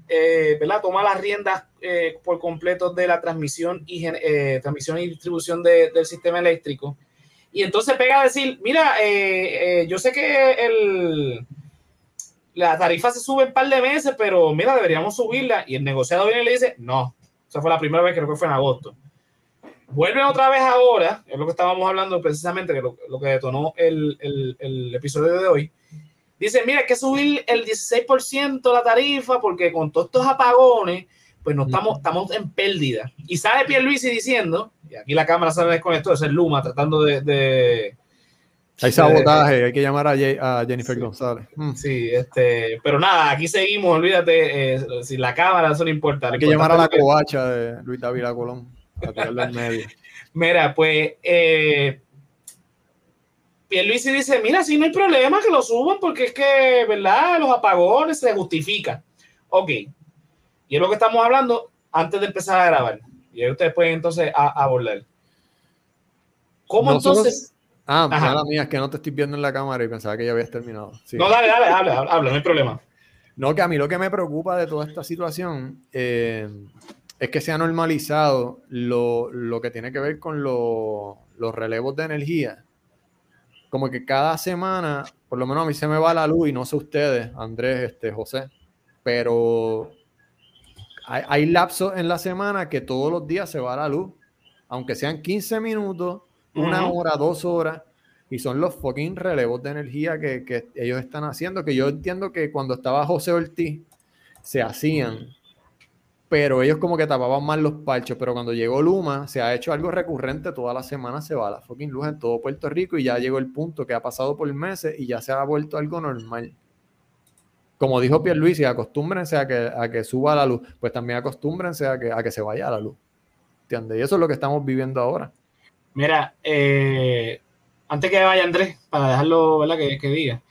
[SPEAKER 1] eh, ¿verdad? toma las riendas eh, por completo de la transmisión y, eh, transmisión y distribución de, del sistema eléctrico. Y entonces pega a decir, mira, yo sé que la tarifa se sube un par de meses, pero mira, deberíamos subirla. Y el negociado viene y le dice, no, esa fue la primera vez, creo que fue en agosto. Vuelven otra vez ahora, es lo que estábamos hablando precisamente, que lo, lo que detonó el episodio de hoy Dice, mira, hay que subir el 16% la tarifa porque con todos estos apagones, pues no estamos, estamos en pérdida. Y sale Pierluisi diciendo, y aquí la cámara sale con esto, es el Luma tratando de...
[SPEAKER 2] hay sabotaje, hay que llamar a, Jennifer González.
[SPEAKER 1] Mm. Sí, este, pero nada, aquí seguimos, olvídate, eh, si la cámara eso no importa.
[SPEAKER 2] Hay que llamar a la covacha de Luis David Colón, a medio.
[SPEAKER 1] Mira, pues eh, Luis dice, mira, si no hay problema que lo suban porque es que, ¿verdad? Los apagones se justifican. Ok. Y es lo que estamos hablando antes de empezar a grabar. Y ahí ustedes pueden entonces abordar. ¿Cómo entonces?
[SPEAKER 2] Ah, mala mía, es que no te estoy viendo en la cámara y pensaba que ya habías terminado.
[SPEAKER 1] No, dale, dale, habla, habla, no hay problema.
[SPEAKER 2] No, que a mí lo que me preocupa de toda esta situación eh, es que se ha normalizado lo, lo, que tiene que ver con los relevos de energía como que cada semana, por lo menos a mí se me va la luz y no sé ustedes, Andrés, este, José, pero hay, lapsos en la semana que todos los días se va la luz, aunque sean 15 minutos, una hora, dos horas, y son los fucking relevos de energía que, que, ellos están haciendo, que yo entiendo que cuando estaba José Ortiz se hacían pero ellos como que tapaban mal los parchos. Pero cuando llegó Luma, se ha hecho algo recurrente, toda la semana se va la fucking luz en todo Puerto Rico y ya llegó el punto que ha pasado por meses y ya se ha vuelto algo normal. Como dijo Pierluisi, acostúmbrense a que, a que suba la luz, pues también acostúmbrense a que, a que se vaya la luz. ¿Entiendes? Y eso es lo que estamos viviendo ahora.
[SPEAKER 1] Mira, eh, antes que vaya Andrés, para dejarlo, ¿verdad? Que, que diga.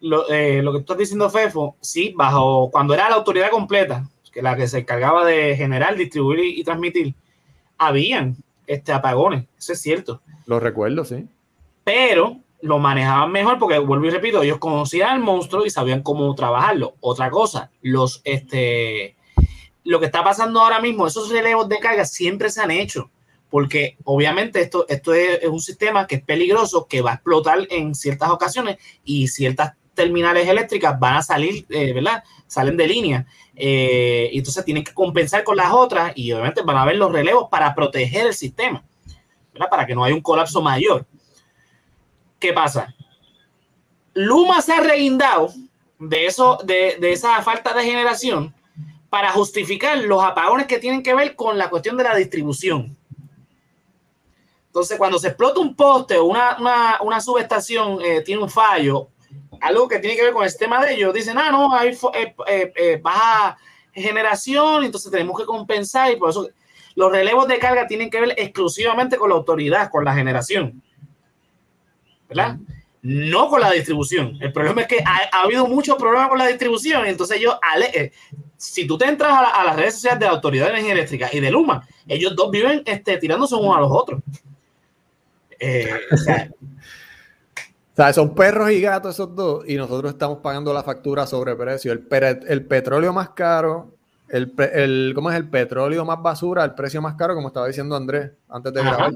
[SPEAKER 1] Lo, eh, lo que tú estás diciendo, Fefo, sí, bajo cuando era la autoridad completa, que la que se encargaba de generar, distribuir y, transmitir, habían este, apagones, eso es cierto.
[SPEAKER 2] Lo recuerdo, sí.
[SPEAKER 1] Pero lo manejaban mejor porque, vuelvo y repito, ellos conocían al monstruo y sabían cómo trabajarlo. Otra cosa, los, este, lo que está pasando ahora mismo, esos relevos de carga siempre se han hecho, porque obviamente esto, esto es, un sistema que es peligroso, que va a explotar en ciertas ocasiones y ciertas terminales eléctricas van a salir, eh, ¿verdad? Salen de línea. Eh, y entonces tienen que compensar con las otras y obviamente van a haber los relevos para proteger el sistema, ¿verdad? Para que no haya un colapso mayor. ¿Qué pasa? Luma se ha reindado de, eso, de, de esa falta de generación para justificar los apagones que tienen que ver con la cuestión de la distribución. Entonces, cuando se explota un poste o una, una, una subestación eh, tiene un fallo algo que tiene que ver con el sistema de ellos, dicen, ah, no, hay eh, eh, eh, baja generación, entonces tenemos que compensar y por eso los relevos de carga tienen que ver exclusivamente con la autoridad, con la generación. ¿Verdad? No con la distribución. El problema es que ha, habido muchos problemas con la distribución. Entonces ellos, si tú te entras a, las redes sociales de la Autoridad de Energía Eléctrica y de Luma, ellos dos viven este, tirándose unos a los otros.
[SPEAKER 2] o sea, o sea, son perros y gatos esos dos y nosotros estamos pagando la factura sobre precio. El, el petróleo más caro, el, el, ¿cómo es el petróleo más basura? El precio más caro, como estaba diciendo Andrés antes de grabar.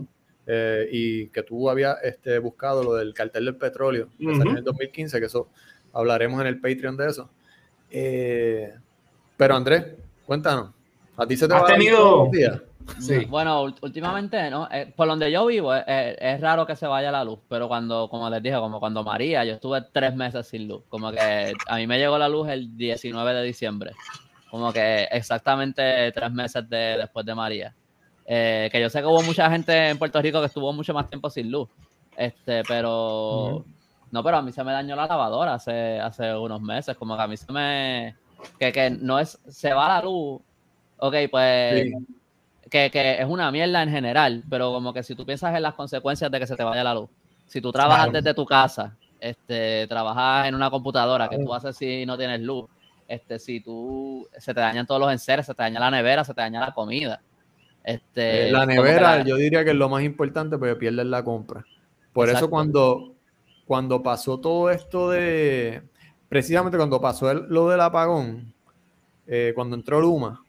[SPEAKER 2] Eh, y que tú habías este, buscado lo del cartel del petróleo en el 2015, que eso hablaremos en el Patreon de eso. Eh, pero Andrés, cuéntanos, ¿a ti se te
[SPEAKER 1] va tenido...
[SPEAKER 2] a
[SPEAKER 3] bueno, últimamente, ¿no? Eh, por donde yo vivo, eh, eh, es, raro que se vaya la luz, pero cuando, como les dije, como cuando María, yo estuve tres meses sin luz. Como que a mí me llegó la luz el 19 de diciembre. Como que exactamente tres meses de, después de María. que yo sé que hubo mucha gente en Puerto Rico que estuvo mucho más tiempo sin luz. Este, pero. No, pero a mí se me dañó la lavadora hace, hace unos meses. Como que a mí se me. Que, que no es. Se va la luz. Ok, pues que, es una mierda en general, pero como que si tú piensas en las consecuencias de que se te vaya la luz, si tú trabajas desde tu casa, este, trabajas en una computadora, que tú haces si no tienes luz? Este, si tú se te dañan todos los enseres, se te daña la nevera, se te daña la comida. Este,
[SPEAKER 2] eh, la nevera, yo diría que es lo más importante porque pierdes la compra. Por eso cuando, cuando pasó todo esto de, precisamente cuando pasó lo del apagón, eh, cuando entró Luma.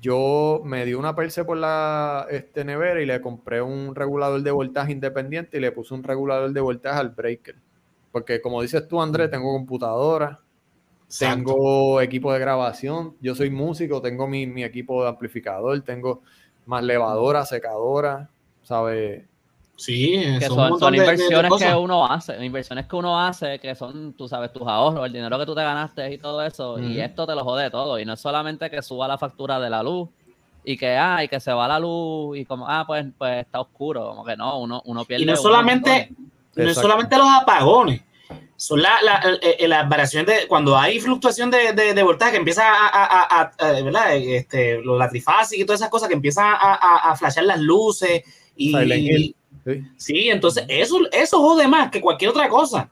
[SPEAKER 2] Yo me di una perse por la este, nevera y le compré un regulador de voltaje independiente y le puse un regulador de voltaje al breaker. Porque como dices tú, Andrés, tengo computadora,
[SPEAKER 1] Exacto.
[SPEAKER 2] tengo equipo de grabación, yo soy músico, tengo mi, mi equipo de amplificador, tengo más levadora, secadora, ¿sabes?
[SPEAKER 1] Sí,
[SPEAKER 3] Que
[SPEAKER 1] son,
[SPEAKER 3] son,
[SPEAKER 1] montón
[SPEAKER 3] son
[SPEAKER 1] de- de- de
[SPEAKER 3] inversiones que uno hace, inversiones que uno hace, que son, tú sabes, tus ahorros, el dinero que tú te ganaste y todo eso, y esto te lo jode todo. Y no es solamente que suba la factura de la luz y que, ah, y que se va la luz y como, ah, pues, pues está oscuro. Como que no, uno, uno pierde.
[SPEAKER 1] Y no solamente, no es solamente los apagones, son la- la- eh, eh, las variaciones de cuando hay fluctuación de, de, de voltaje que empieza a, a- a- a- a- ¿verdad? Este, la trifásica y todas esas cosas que empiezan a, a, a flashear las luces y,
[SPEAKER 2] Silent Hill. Sí.
[SPEAKER 1] sí, entonces eso, eso jode más que cualquier otra cosa.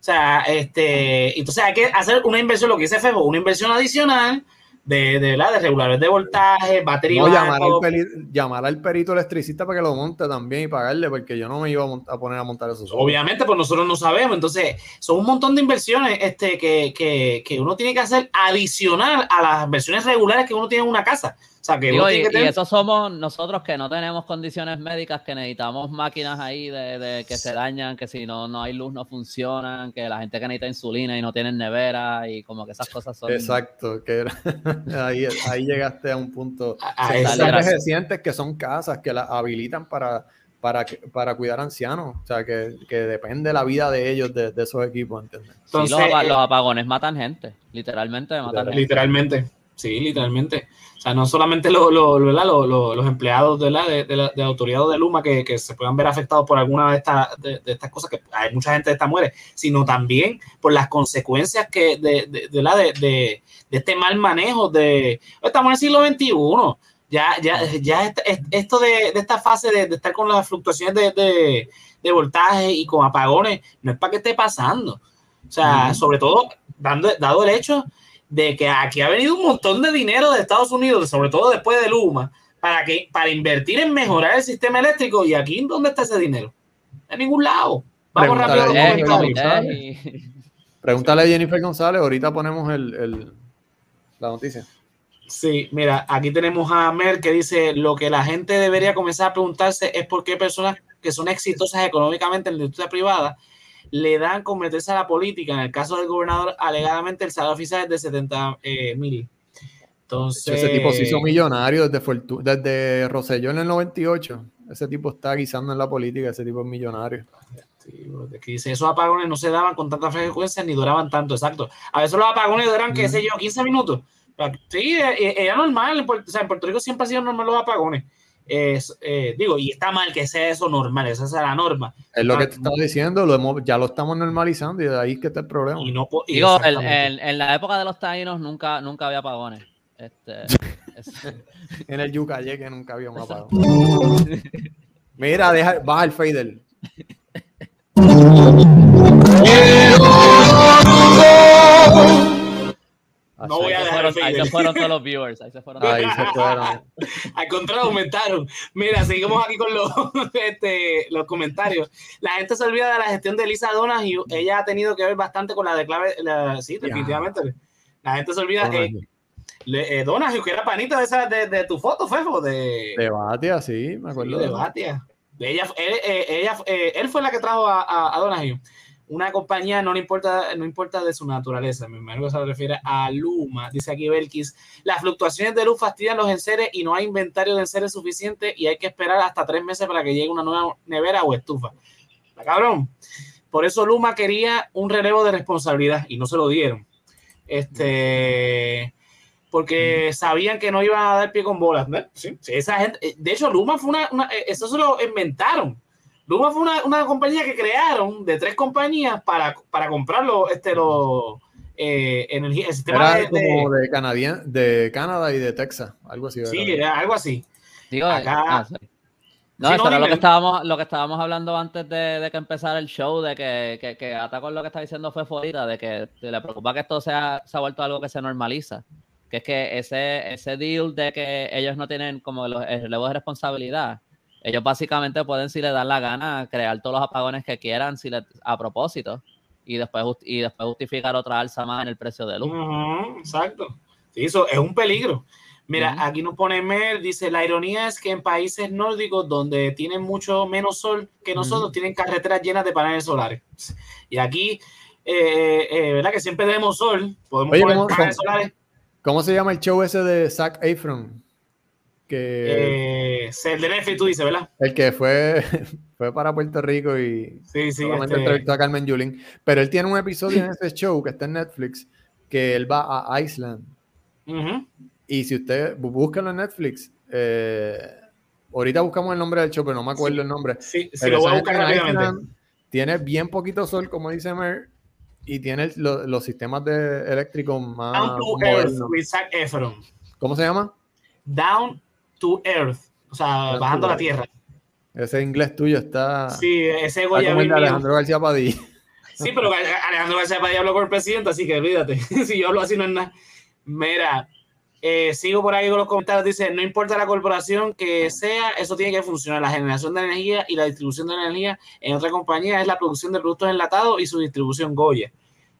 [SPEAKER 1] O sea, este, entonces hay que hacer una inversión, lo que dice Febo, una inversión adicional de, de, ¿verdad? de reguladores de voltaje, batería.
[SPEAKER 2] No, llamar, al
[SPEAKER 1] backup.
[SPEAKER 2] peri- llamar al perito electricista para que lo monte también y pagarle, porque yo no me iba a, poner a montar eso.
[SPEAKER 1] Obviamente, pues nosotros no sabemos. Entonces, son un montón de inversiones este, que, que, que uno tiene que hacer adicional a las inversiones regulares que uno tiene en una casa. O sea, que
[SPEAKER 3] Digo,
[SPEAKER 1] uno
[SPEAKER 3] y,
[SPEAKER 1] que
[SPEAKER 3] y eso somos nosotros que no tenemos condiciones médicas, que necesitamos máquinas ahí de, de que se dañan, que si no, no hay luz no funcionan, que la gente que necesita insulina y no tienen nevera y como que esas cosas son...
[SPEAKER 2] Exacto, que era- ahí, ahí llegaste a un punto.
[SPEAKER 3] gracias.
[SPEAKER 2] recientes que son casas que las habilitan para, para, para cuidar ancianos. O sea, que, que depende la vida de ellos, de, de esos equipos, ¿entiendes?
[SPEAKER 3] Sí,
[SPEAKER 1] Entonces,
[SPEAKER 3] los,
[SPEAKER 1] eh,
[SPEAKER 3] los apagones matan gente, literalmente matan gente.
[SPEAKER 1] Literalmente, sí, literalmente. O sea, no solamente lo- lo- los empleados de la, de, de la, de la autoridad de Luma que, que se puedan ver afectados por alguna de estas, de, de estas cosas, que hay mucha gente de esta muere, sino también por las consecuencias que de, de, de la, de, este mal manejo de... Estamos en el siglo XXI. Ya, ya, ya est- est- esto de, de esta fase de, estar con las fluctuaciones de, de, voltaje y con apagones, no es para que esté pasando. O sea, sobre todo dando, dado el hecho de que aquí ha venido un montón de dinero de Estados Unidos, sobre todo después de Luma, para que para invertir en mejorar el sistema eléctrico. ¿Y aquí dónde está ese dinero? En ningún lado. Vamos
[SPEAKER 2] Pregúntale
[SPEAKER 1] rápido.
[SPEAKER 2] a Jennifer
[SPEAKER 3] y-
[SPEAKER 2] Pregúntale a Jennifer González, ahorita ponemos el, el- la noticia.
[SPEAKER 1] Sí, mira, aquí tenemos a Mer que dice lo que la gente debería comenzar a preguntarse es por qué personas que son exitosas económicamente en la industria privada le dan con meterse a la política. En el caso del gobernador, alegadamente el salario oficial es de 70 eh, mil. Entonces,
[SPEAKER 2] Ese tipo se hizo millonario desde, Fortu- desde Rosselló en el 98. Ese tipo está guisando en la política, ese tipo es millonario.
[SPEAKER 1] Sí, dice, esos apagones no se daban con tanta frecuencia ni duraban tanto, exacto. A veces los apagones duran, qué sé yo, 15 minutos. Sí, eh, eh, era normal, o sea, en Puerto Rico siempre ha sido normal los apagones. Es, eh, digo, y está mal que sea eso normal, esa es la norma.
[SPEAKER 2] Es lo que
[SPEAKER 1] Ah,
[SPEAKER 2] te estaba diciendo, lo hemos, ya lo estamos normalizando y de ahí es que está el problema.
[SPEAKER 1] Y no po- y
[SPEAKER 3] Digo, en, la época de los taínos nunca, nunca había apagones. Este, es-
[SPEAKER 2] En el Yucaye que nunca había un apagón. Mira, deja, baja el fader.
[SPEAKER 1] No voy a
[SPEAKER 3] ahí, se
[SPEAKER 1] dejar
[SPEAKER 3] fueron, ahí se fueron todos los viewers. Ahí se fueron
[SPEAKER 2] Ahí se fueron.
[SPEAKER 1] Al contrario, aumentaron. Mira, seguimos aquí con los, este, los comentarios. La gente se olvida de la gestión de Lisa Donahue. Ella ha tenido que ver bastante con la de clave. la- sí, definitivamente. La gente se olvida que le- eh, Donahue, que era panita de, esa, de, de tu foto, Fefo, de,
[SPEAKER 2] Debate así, me
[SPEAKER 1] sí,
[SPEAKER 2] acuerdo.
[SPEAKER 1] de Batia. De ella, él, eh, ella, eh, él fue la que trajo a, a, a Donahue. Una compañía no le importa, no importa de su naturaleza, me imagino que se refiere a Luma, dice aquí Belkis. Las fluctuaciones de luz fastidian los enseres y no hay inventario de enseres suficiente y hay que esperar hasta tres meses para que llegue una nueva nevera o estufa. ¿Está cabrón? Por eso Luma quería un relevo de responsabilidad y no se lo dieron. Este, porque sabían que no iban a dar pie con bolas. ¿no? Sí, esa gente, de hecho, Luma fue una, una- eso se lo inventaron. Luma fue una, una compañía que crearon de tres compañías para, para comprarlo, este, los eh, energía, el sistema
[SPEAKER 2] Era
[SPEAKER 1] de,
[SPEAKER 2] como de, Canadien- de Canadá y de Texas, algo así.
[SPEAKER 1] sí,
[SPEAKER 2] era.
[SPEAKER 1] algo así.
[SPEAKER 3] Digo,
[SPEAKER 1] Acá-
[SPEAKER 3] ah, sí. No,
[SPEAKER 1] Sí,
[SPEAKER 3] eso
[SPEAKER 1] no,
[SPEAKER 3] era lo que estábamos, lo que estábamos hablando antes de, de que empezara el show, de que, que, que ata con lo que está diciendo fue ahorita, de que le preocupa que esto sea, se ha vuelto algo que se normaliza. Que es que ese, ese deal de que ellos no tienen como los, el relevo de responsabilidad, ellos básicamente pueden, si le dan la gana, crear todos los apagones que quieran si le- a propósito y después, y después justificar otra alza más en el precio de luz.
[SPEAKER 1] Exacto. Sí, eso es un peligro. Mira, aquí nos pone Mer, dice, la ironía es que en países nórdicos donde tienen mucho menos sol que nosotros, tienen carreteras llenas de paneles solares. Y aquí, eh, eh, ¿verdad? Que siempre tenemos sol, podemos poner paneles solares.
[SPEAKER 2] ¿Cómo se llama el show ese de Zac Efron?
[SPEAKER 1] Que, eh, el de Netflix, tú dices, ¿verdad?
[SPEAKER 2] El que fue, fue para Puerto Rico y
[SPEAKER 1] sí, sí,
[SPEAKER 2] este... entrevistó a Carmen Yulín. Pero él tiene un episodio en ese show que está en Netflix que él va a Iceland. Y si usted buscan en Netflix, eh, ahorita buscamos el nombre del show, pero no me acuerdo el nombre.
[SPEAKER 1] Sí, sí lo voy a buscar rápidamente.
[SPEAKER 2] tiene bien poquito sol, como dice Mer, y tiene los sistemas de eléctricos más.
[SPEAKER 1] Down to Earth with Zac Efron.
[SPEAKER 2] ¿Cómo se llama?
[SPEAKER 1] Down to Earth, o sea, bajando a la tierra.
[SPEAKER 2] Ese inglés tuyo está.
[SPEAKER 1] Sí, ese Goya
[SPEAKER 2] Alejandro García Padilla.
[SPEAKER 1] Sí, pero Alejandro García Padilla habló con el presidente, así que olvídate. si yo hablo así no es nada. Mira, eh, sigo por ahí con los comentarios. Dice: No importa la corporación que sea, eso tiene que funcionar. La generación de energía y la distribución de energía en otra compañía es la producción de productos enlatados y su distribución Goya.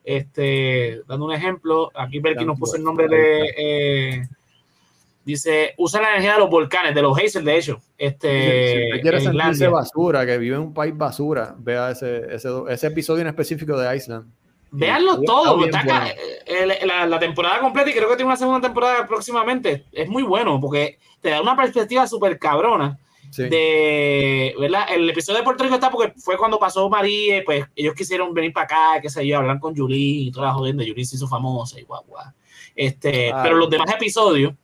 [SPEAKER 1] Este, dando un ejemplo, aquí Berky nos puso el nombre de. Eh, dice: Usa la energía de los volcanes, de los geysers, de hecho. Este,
[SPEAKER 2] si quiere sentirse basura, que vive en un país basura, vea ese, ese, ese episodio en específico de Iceland.
[SPEAKER 1] Veanlo todo, eh, la, temporada completa y creo que tiene una segunda temporada próximamente. Es muy bueno porque te da una perspectiva súper cabrona de, ¿verdad? El episodio de Puerto Rico está porque fue cuando pasó María, pues ellos quisieron venir para acá, que se yo, hablar con Julie y toda la jodienda. Julie se hizo famosa y guau, guau. Este, pero los demás episodios,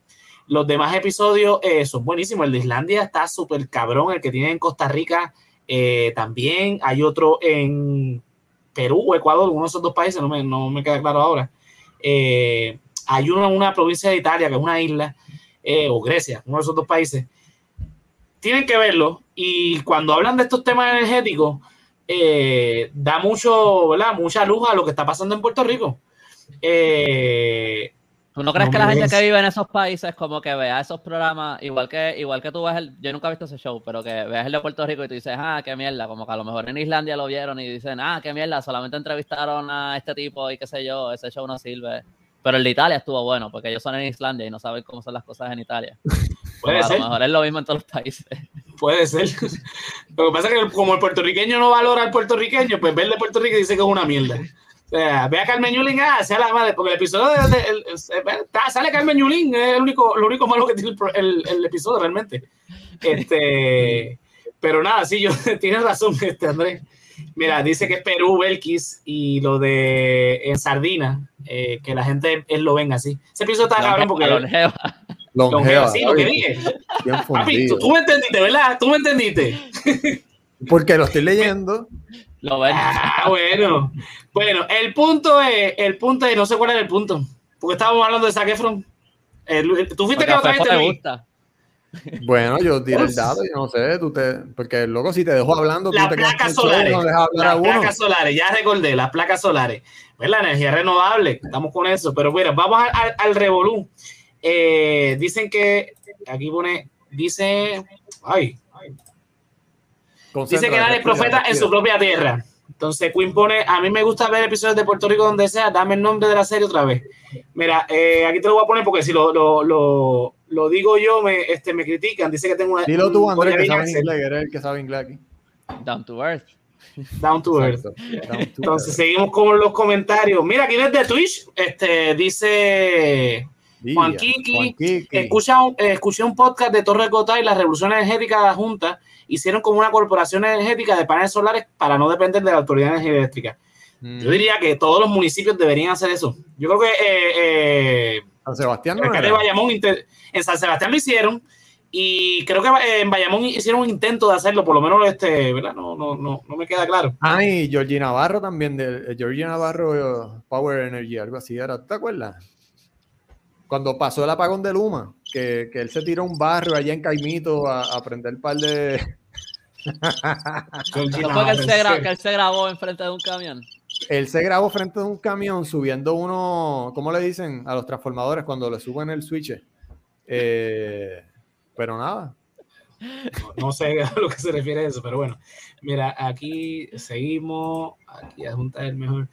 [SPEAKER 1] los demás episodios eh, son buenísimos. El de Islandia está súper cabrón, el que tiene en Costa Rica eh, también. Hay otro en Perú o Ecuador, uno de esos dos países, no me, no me queda claro ahora. Eh, hay uno en una provincia de Italia, que es una isla, o Grecia, uno de esos dos países. Tienen que verlo y cuando hablan de estos temas energéticos, da mucho, ¿verdad? mucha luz a lo que está pasando en Puerto Rico. Eh,
[SPEAKER 3] ¿Tú no crees que la gente que vive en esos países como que vea esos programas, igual que igual que tú ves el, yo nunca he visto ese show, pero que veas el de Puerto Rico y tú dices, ah, qué mierda, como que a lo mejor en Islandia lo vieron y dicen, ah, qué mierda, solamente entrevistaron a este tipo y qué sé yo, ese show no sirve. Pero el de Italia estuvo bueno, porque ellos son en Islandia y no saben cómo son las cosas en Italia.
[SPEAKER 1] Puede ser.
[SPEAKER 3] A lo mejor es lo mismo en todos los países.
[SPEAKER 1] Puede ser. Lo que pasa es que como el puertorriqueño no valora al puertorriqueño, pues ver de Puerto Rico dice que es una mierda. Sea, ve a Carmen Yulín, ah, sea la madre, porque el episodio de, el, sale Carmen Yulín, es el único, lo único malo que tiene el, el, episodio realmente. Este, pero nada, sí, yo tienes razón, este Andrés. Mira, dice que es Perú, Belkis y lo de en Sardina, eh, que la gente él lo venga así. Ese episodio está cabrón porque.
[SPEAKER 3] Longeva.
[SPEAKER 1] Longeva, sí, lo que dije. Papi, tú, tú, me entendiste, ¿verdad? Tú me entendiste.
[SPEAKER 2] Porque lo estoy leyendo.
[SPEAKER 3] Lo ven.
[SPEAKER 1] Ah, bueno. Bueno, el punto es, el punto es, no sé cuál es el punto. Porque estábamos hablando de Zac Efron. Tú fuiste que otra vez te gusta.
[SPEAKER 2] Bueno, yo tiré el dato y no sé, tú te, porque luego si te dejo hablando,
[SPEAKER 1] las placas solares, las placas solares, ya recordé, las placas solares, pues la energía renovable, estamos con eso, pero mira, vamos al, al, Revolú. Eh, dicen que, aquí pone, dice, ay, Dice que nadie es profeta en su propia tierra. Entonces Queen pone, a mí me gusta ver episodios de Puerto Rico donde sea, dame el nombre de la serie otra vez. Mira, eh, aquí te lo voy a poner porque si lo, lo, lo, lo digo yo, me, este, me critican. Dice que tengo una...
[SPEAKER 2] Dilo tú, Andrés, que sabe inglés, eres el que sabe inglés aquí.
[SPEAKER 3] Down to Earth.
[SPEAKER 1] Down to Earth. Entonces seguimos con los comentarios. Mira, aquí desde Twitch, este, dice... Juan Kiki, Escucha, eh, escuché un podcast de Torre Cota y la revolución energética de la Junta hicieron como una corporación energética de paneles solares para no depender de la autoridad energética. Mm. Yo diría que todos los municipios deberían hacer eso. Yo creo que eh,
[SPEAKER 2] eh, San Sebastián no
[SPEAKER 1] en San Sebastián lo hicieron y creo que en Bayamón hicieron un intento de hacerlo, por lo menos este, ¿verdad? No, no, no, no me queda claro.
[SPEAKER 2] Ah, y Georgie Navarro también, de Georgie Navarro Power Energy, algo así era, ¿te acuerdas? Cuando pasó el apagón de Luma, que, que él se tiró un barrio allá en Caimito a, a prender un par de.
[SPEAKER 3] ¿No fue que él, se grabó, que él se grabó enfrente de un camión?
[SPEAKER 2] Él se grabó frente de un camión subiendo uno, ¿cómo le dicen? A los transformadores cuando le suben el switch. Eh, pero nada.
[SPEAKER 1] No, no, sé a lo que se refiere a eso, pero bueno. Mira, aquí seguimos. Aquí adjunta el mejor.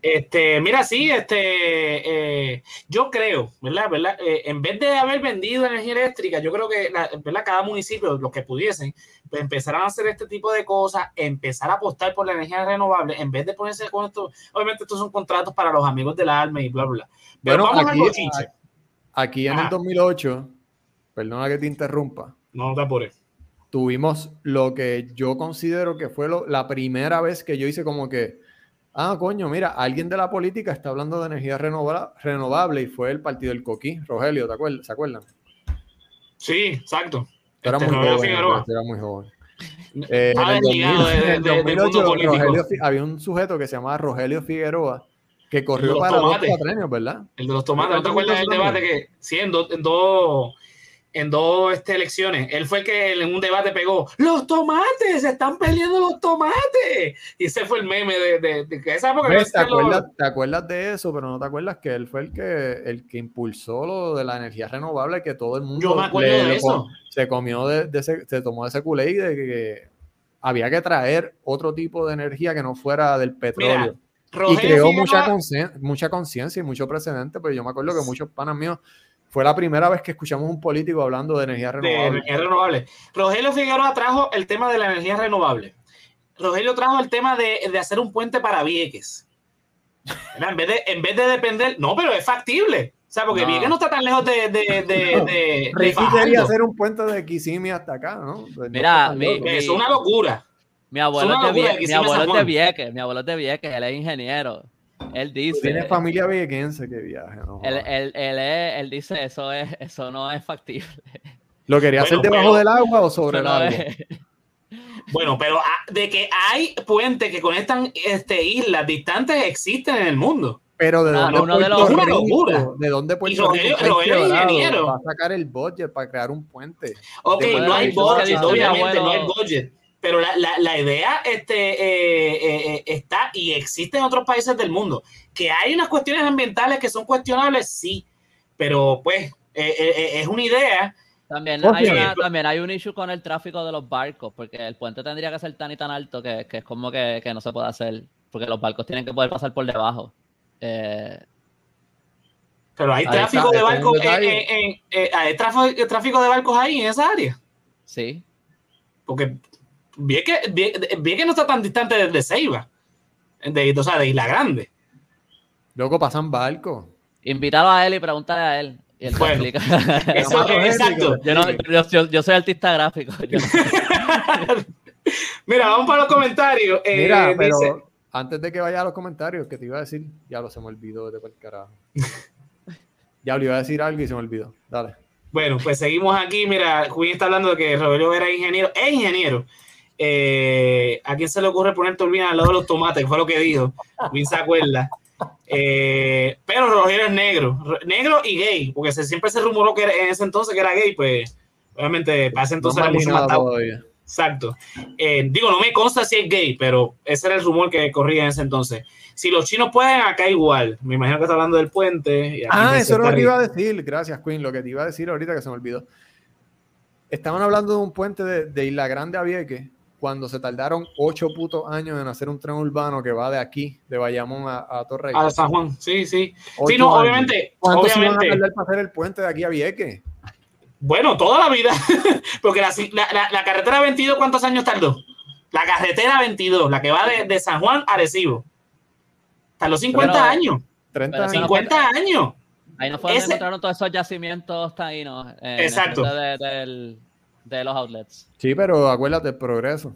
[SPEAKER 1] Este, mira, sí, este, eh, yo creo, ¿verdad? ¿verdad? Eh, en vez de haber vendido energía eléctrica, yo creo que, la- ¿verdad? Cada municipio, los que pudiesen, pues empezarán a hacer este tipo de cosas, empezar a apostar por la energía renovable, en vez de ponerse con esto, obviamente estos son contratos para los amigos del alma y bla, bla, bla. Pero
[SPEAKER 2] Bueno,
[SPEAKER 1] vamos
[SPEAKER 2] aquí-
[SPEAKER 1] bochinche.
[SPEAKER 2] Aquí en
[SPEAKER 1] Ajá.
[SPEAKER 2] el 2008, perdona que te interrumpa,
[SPEAKER 1] No te apures.
[SPEAKER 2] tuvimos lo que yo considero que fue lo- la primera vez que yo hice como que, ah, coño, mira, alguien de la política está hablando de energía renova- renovable y fue el partido del Coquí, Rogelio, ¿te acuerdas? ¿Se acuerdan?
[SPEAKER 1] Sí, exacto.
[SPEAKER 2] Tú eras
[SPEAKER 1] Este,
[SPEAKER 2] muy joven, tú eras muy joven. Eh,
[SPEAKER 1] Estaba
[SPEAKER 2] en el
[SPEAKER 1] desligado de-
[SPEAKER 2] 2000,
[SPEAKER 1] de-
[SPEAKER 2] en el
[SPEAKER 1] de- del
[SPEAKER 2] 2008,
[SPEAKER 1] mundo político.
[SPEAKER 2] Rogelio Fi- había un sujeto que se llamaba Rogelio Figueroa que corrió
[SPEAKER 1] los
[SPEAKER 2] para
[SPEAKER 1] tomates.
[SPEAKER 2] cuatrenios, ¿verdad?
[SPEAKER 1] El de los tomates, ¿no te
[SPEAKER 2] ¿Tú
[SPEAKER 1] acuerdas del debate que, sí, en, en dos, en dos este, elecciones, él fue el que en un debate pegó, los tomates, se están peleando los tomates. Y ese fue el meme de, de, esa época.
[SPEAKER 2] ¿Te,
[SPEAKER 1] los-
[SPEAKER 2] acuerdas, te acuerdas de eso, pero no te acuerdas que él fue el que, el que impulsó lo de la energía renovable, que todo el mundo
[SPEAKER 1] Yo me acuerdo de
[SPEAKER 2] lo
[SPEAKER 1] eso.
[SPEAKER 2] com- se comió de, ese, se tomó ese culé de que había que traer otro tipo de energía que no fuera del petróleo. y
[SPEAKER 1] Rogelio
[SPEAKER 2] creó
[SPEAKER 1] Figueroa-
[SPEAKER 2] mucha concien- mucha conciencia y mucho precedente, pero yo me acuerdo que muchos panas míos fue la primera vez que escuchamos un político hablando de energía
[SPEAKER 1] de
[SPEAKER 2] renovable.
[SPEAKER 1] energía renovable. Rogelio Figueroa trajo el tema de la energía renovable. Rogelio trajo el tema de, de hacer un puente para Vieques. En vez, de, en vez de depender, no, pero es factible. O sea, porque
[SPEAKER 2] No.
[SPEAKER 1] Vieques no está tan lejos de, de, de, de-
[SPEAKER 2] quería hacer un puente de Kissimmee hasta acá, ¿no? Pues
[SPEAKER 3] Mira, mi- mi-
[SPEAKER 1] Es una locura.
[SPEAKER 3] Mi abuelo,
[SPEAKER 1] Es una locura
[SPEAKER 3] Vie- mi abuelo es de. Vieques, mi abuelo es de Vieques, él es ingeniero. Él dice,
[SPEAKER 2] Tiene familia viequense que viaje, ¿no?
[SPEAKER 3] él, él, él, es- él dice eso es, eso no es factible.
[SPEAKER 2] ¿Lo quería
[SPEAKER 1] Bueno,
[SPEAKER 2] hacer debajo
[SPEAKER 1] pero-
[SPEAKER 2] del agua o sobre el agua?
[SPEAKER 1] Bueno, pero ah, de que hay puentes que conectan este, islas distantes existen en el mundo.
[SPEAKER 2] Pero de
[SPEAKER 3] No,
[SPEAKER 2] dónde
[SPEAKER 3] uno de los-
[SPEAKER 2] Rico-
[SPEAKER 1] locura.
[SPEAKER 2] de dónde Puerto
[SPEAKER 1] Rogelio-
[SPEAKER 2] Rico
[SPEAKER 1] ingeniero.
[SPEAKER 2] va a sacar el budget para crear un puente.
[SPEAKER 1] Ok, no hay budget, obviamente, no hay budget. Pero la, la, la idea este, eh, eh, eh, está y existe en otros países del mundo. Que hay unas cuestiones ambientales que son cuestionables, sí. Pero pues eh, es una idea.
[SPEAKER 3] También, hay una- también hay un issue con el tráfico de los barcos, porque el puente tendría que ser tan y tan alto que, que es como que, que no se puede hacer, porque los barcos tienen que poder pasar por debajo.
[SPEAKER 1] Pero hay tráfico
[SPEAKER 2] está,
[SPEAKER 1] de barcos, en,
[SPEAKER 2] detalle.
[SPEAKER 1] en- en- hay tráfico, tráfico de barcos ahí en esa área.
[SPEAKER 3] sí,
[SPEAKER 1] Porque bien que, bien, bien que no está tan distante de Ceiba, de, o sea, de Isla Grande.
[SPEAKER 2] Luego pasan barcos.
[SPEAKER 3] invítalo a él y pregúntale a él. Y él te
[SPEAKER 1] Bueno.
[SPEAKER 3] explica.
[SPEAKER 1] Eso, exacto.
[SPEAKER 2] que-
[SPEAKER 3] yo, no- yo- yo- yo soy artista gráfico. yo no-
[SPEAKER 1] Mira, vamos para los comentarios. Eh,
[SPEAKER 2] Mira, pero
[SPEAKER 1] dice-
[SPEAKER 2] antes de que vaya a los comentarios, que te iba a decir, ya lo se me olvidó de por carajo. ya le iba a decir algo y se me olvidó. Dale.
[SPEAKER 1] Bueno, pues seguimos aquí. Mira, Juan está hablando de que Rogelio era ingeniero. Es ingeniero. Eh, ¿A quién se le ocurre poner turbina al lado de los tomates? Fue lo que dijo. Win se acuerda. Eh, pero Rogelio es negro. Ro- Negro y gay. Porque se, siempre se rumoró que era- en ese entonces que era gay. Pues obviamente para ese entonces
[SPEAKER 2] No
[SPEAKER 1] era mucho
[SPEAKER 2] nada
[SPEAKER 1] más tabú.
[SPEAKER 2] todavía.
[SPEAKER 1] Exacto. Eh, digo, no me consta si es gay, pero ese era el rumor que corría en ese entonces. Si los chinos pueden, acá igual. Me imagino que está hablando del puente. y
[SPEAKER 2] Ah, eso era lo que iba a decir. Gracias, Queen. Lo que te iba a decir ahorita que se me olvidó. Estaban hablando de un puente de, de Isla Grande a Vieques cuando se tardaron ocho putos años en hacer un tren urbano que va de aquí, de Bayamón a, a Torrey.
[SPEAKER 1] A San Juan, sí, sí.
[SPEAKER 2] Ocho
[SPEAKER 1] Sí, no,
[SPEAKER 2] años.
[SPEAKER 1] obviamente,
[SPEAKER 2] ¿Cuánto se van a
[SPEAKER 1] obviamente.
[SPEAKER 2] tardar para hacer el puente de aquí a Vieques?
[SPEAKER 1] Bueno, toda la vida. Porque la, la- la- la carretera 22, ¿cuántos años tardó? La carretera 22, la que va de, de San Juan a Arecibo. Tardó 50
[SPEAKER 3] Pero-
[SPEAKER 1] años.
[SPEAKER 2] 30
[SPEAKER 3] Pero
[SPEAKER 2] años.
[SPEAKER 3] si no-
[SPEAKER 1] 50 años.
[SPEAKER 3] Ahí no fue donde
[SPEAKER 1] Ese-
[SPEAKER 3] encontraron todos esos yacimientos taínos. eh, en el
[SPEAKER 1] Exacto.
[SPEAKER 3] frente de, del- de los outlets.
[SPEAKER 2] Sí, pero acuérdate el progreso.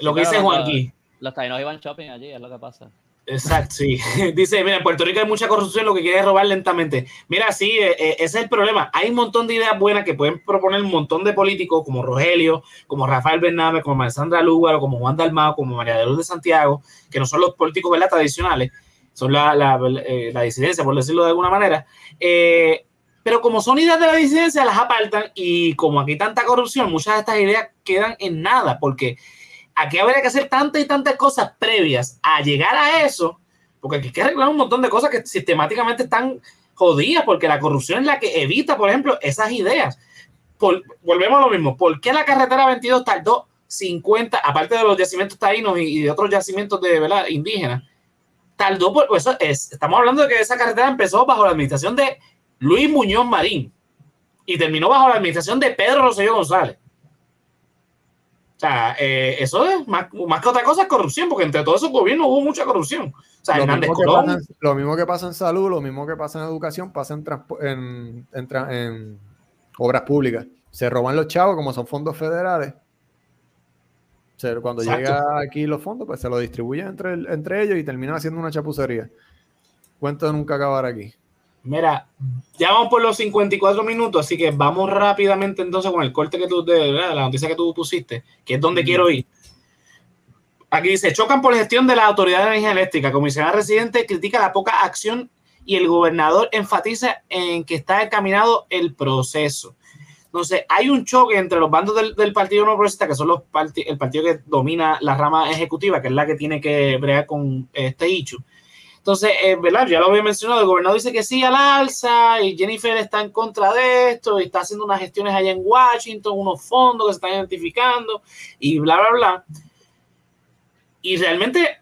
[SPEAKER 1] Lo que dice Juanqui.
[SPEAKER 3] Los taínos iban shopping allí, es lo que pasa.
[SPEAKER 1] Exacto, sí. Dice, mira, en Puerto Rico hay mucha corrupción, lo que quiere es robar lentamente. Mira, sí, eh, eh, ese es el problema. Hay un montón de ideas buenas que pueden proponer un montón de políticos como Rogelio, como Rafael Bernabe, como Alessandra Lúgaro, como Juan Dalmao, como María de Luz de Santiago, que no son los políticos ¿verdad? tradicionales, son la, la, eh, la disidencia, por decirlo de alguna manera. Eh, pero como son ideas de la disidencia, las apartan y como aquí tanta corrupción, muchas de estas ideas quedan en nada, porque aquí habría que hacer tantas y tantas cosas previas a llegar a eso, porque aquí hay que arreglar un montón de cosas que sistemáticamente están jodidas, porque la corrupción es la que evita, por ejemplo, esas ideas. Volvemos a lo mismo, ¿por qué la carretera 22 tardó 50, aparte de los yacimientos taínos y, de otros yacimientos de ¿verdad? indígenas, tardó por eso es, estamos hablando de que esa carretera empezó bajo la administración de Luis Muñoz Marín y terminó bajo la administración de Pedro Rosselló González. O sea, eh, eso es más, más, que otra cosa es corrupción, porque entre todos esos gobiernos hubo mucha corrupción. O sea,
[SPEAKER 2] lo,
[SPEAKER 1] Hernández
[SPEAKER 2] mismo
[SPEAKER 1] Colón.
[SPEAKER 2] pasa, lo, mismo que pasa en salud, lo mismo que pasa en educación, pasa en, en, en, en obras públicas. Se roban los chavos, como son fondos federales. O sea, cuando Exacto. llega aquí los fondos, pues se lo distribuyen entre, entre ellos y terminan haciendo una chapucería. Cuento de nunca acabar aquí.
[SPEAKER 1] Mira, ya vamos por los 54 minutos, así que vamos rápidamente entonces con el corte que tú, de, la noticia que tú pusiste, que es donde mm. quiero ir. Aquí dice, chocan por gestión de la Autoridad de Energía Eléctrica. Comisionada residente critica la poca acción y el gobernador enfatiza en que está encaminado el proceso. Entonces, hay un choque entre los bandos del, del Partido No Progresista, que son los part el partido que domina la rama ejecutiva, que es la que tiene que bregar con este hecho. Entonces, eh, ¿verdad? Ya lo había mencionado, el gobernador dice que sí al alza y Jennifer está en contra de esto y está haciendo unas gestiones allá en Washington, unos fondos que se están identificando y bla, bla, bla. Y realmente,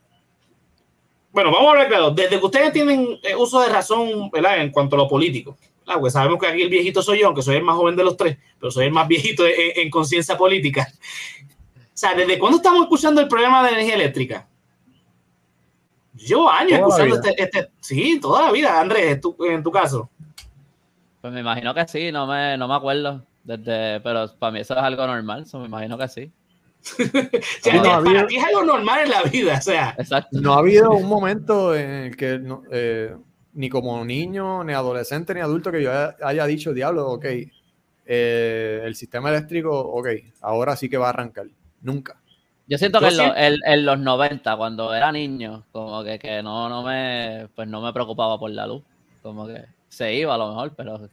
[SPEAKER 1] bueno, vamos a hablar claro, desde que ustedes tienen uso de razón, ¿verdad? En cuanto a lo político, ¿verdad? Porque sabemos que aquí el viejito soy yo, aunque soy el más joven de los tres, pero soy el más viejito en, en conciencia política. O sea, ¿desde cuándo estamos escuchando el problema de energía eléctrica? Llevo años escuchando este, este, Sí, toda la vida, Andrés, tu, en tu caso.
[SPEAKER 3] Pues me imagino que sí, no me, no me acuerdo. Desde, pero para mí eso es algo normal, so me imagino que sí.
[SPEAKER 1] o sea, no, para habido, ti es algo normal en la vida, o sea.
[SPEAKER 2] Exacto. No ha habido un momento en el que no, eh, ni como niño, ni adolescente, ni adulto que yo haya dicho, diablo, ok, eh, el sistema eléctrico, ok, ahora sí que va a arrancar. Nunca.
[SPEAKER 3] Yo siento que en, lo, en, en, los 90, cuando era niño, como que, que, no, no, me, pues no me preocupaba por la luz. Como que se iba a lo mejor, pero...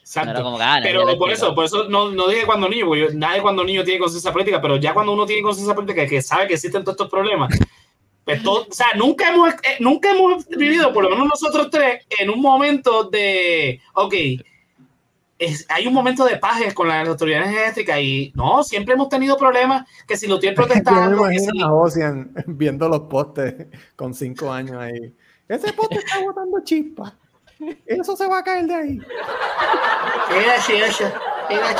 [SPEAKER 1] Exacto. Como que, ah, pero por eso, por eso no, no dije cuando niño, porque nadie cuando niño tiene conciencia política, pero ya cuando uno tiene conciencia política que sabe que existen todos estos problemas, pues todo, o sea, nunca hemos, eh, nunca hemos vivido, por lo menos nosotros tres, en un momento de, ok, es, hay un momento de paz con las autoridades eléctricas y no, siempre hemos tenido problemas que si lo tienen protestando.
[SPEAKER 2] Yo me a Ocean viendo los postes con cinco años ahí. Ese poste está botando chispas. Eso se va a caer de ahí.
[SPEAKER 1] Era.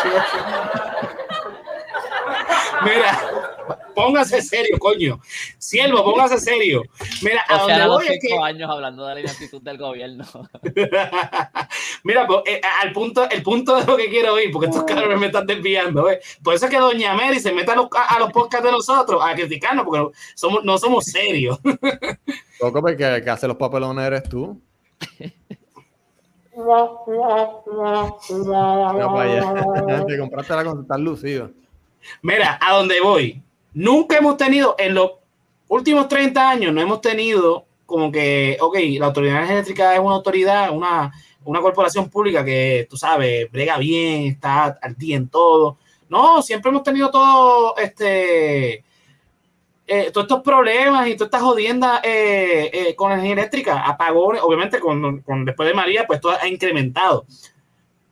[SPEAKER 1] Mira, póngase serio, coño. Siervo, póngase serio. Mira,
[SPEAKER 3] o
[SPEAKER 1] a
[SPEAKER 3] sea,
[SPEAKER 1] donde
[SPEAKER 3] los
[SPEAKER 1] voy es
[SPEAKER 3] cinco
[SPEAKER 1] que...
[SPEAKER 3] años hablando de la inactitud del gobierno.
[SPEAKER 1] Mira, pues, eh, al punto, el punto de lo que quiero oír, porque estos cabrones me están desviando. ¿ves? Por eso es que Doña Mary se mete a los, a los podcasts de nosotros a criticarnos, porque somos, no somos serios.
[SPEAKER 2] Loco, porque que hace los papelones eres tú. Te compraste la con lucido.
[SPEAKER 1] Mira, a dónde voy. Nunca hemos tenido, en los últimos 30 años, no hemos tenido como que, ok, la autoridad eléctrica es una autoridad, una, una corporación pública que, tú sabes, brega bien, está al día en todo. No, siempre hemos tenido todo este. Eh, todos estos problemas y todas estas jodiendas eh, eh, con energía eléctrica, apagones, obviamente con, con, después de María, pues todo ha incrementado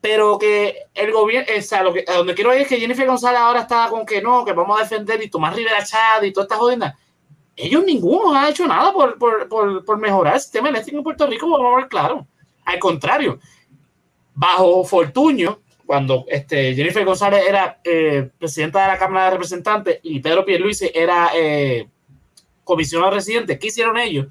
[SPEAKER 1] pero que el gobierno, o sea, lo que, a donde quiero ir es que Jennifer González ahora está con que no, que vamos a defender y Tomás Rivera Chad y todas estas jodiendas. Ellos ninguno ha hecho nada por, por, por, mejorar el sistema eléctrico en Puerto Rico, vamos a ver claro. Al contrario, bajo Fortuño, cuando este, Jennifer González era eh, presidenta de la Cámara de Representantes y Pedro Pierluisi era eh, comisionado residente, ¿qué hicieron ellos?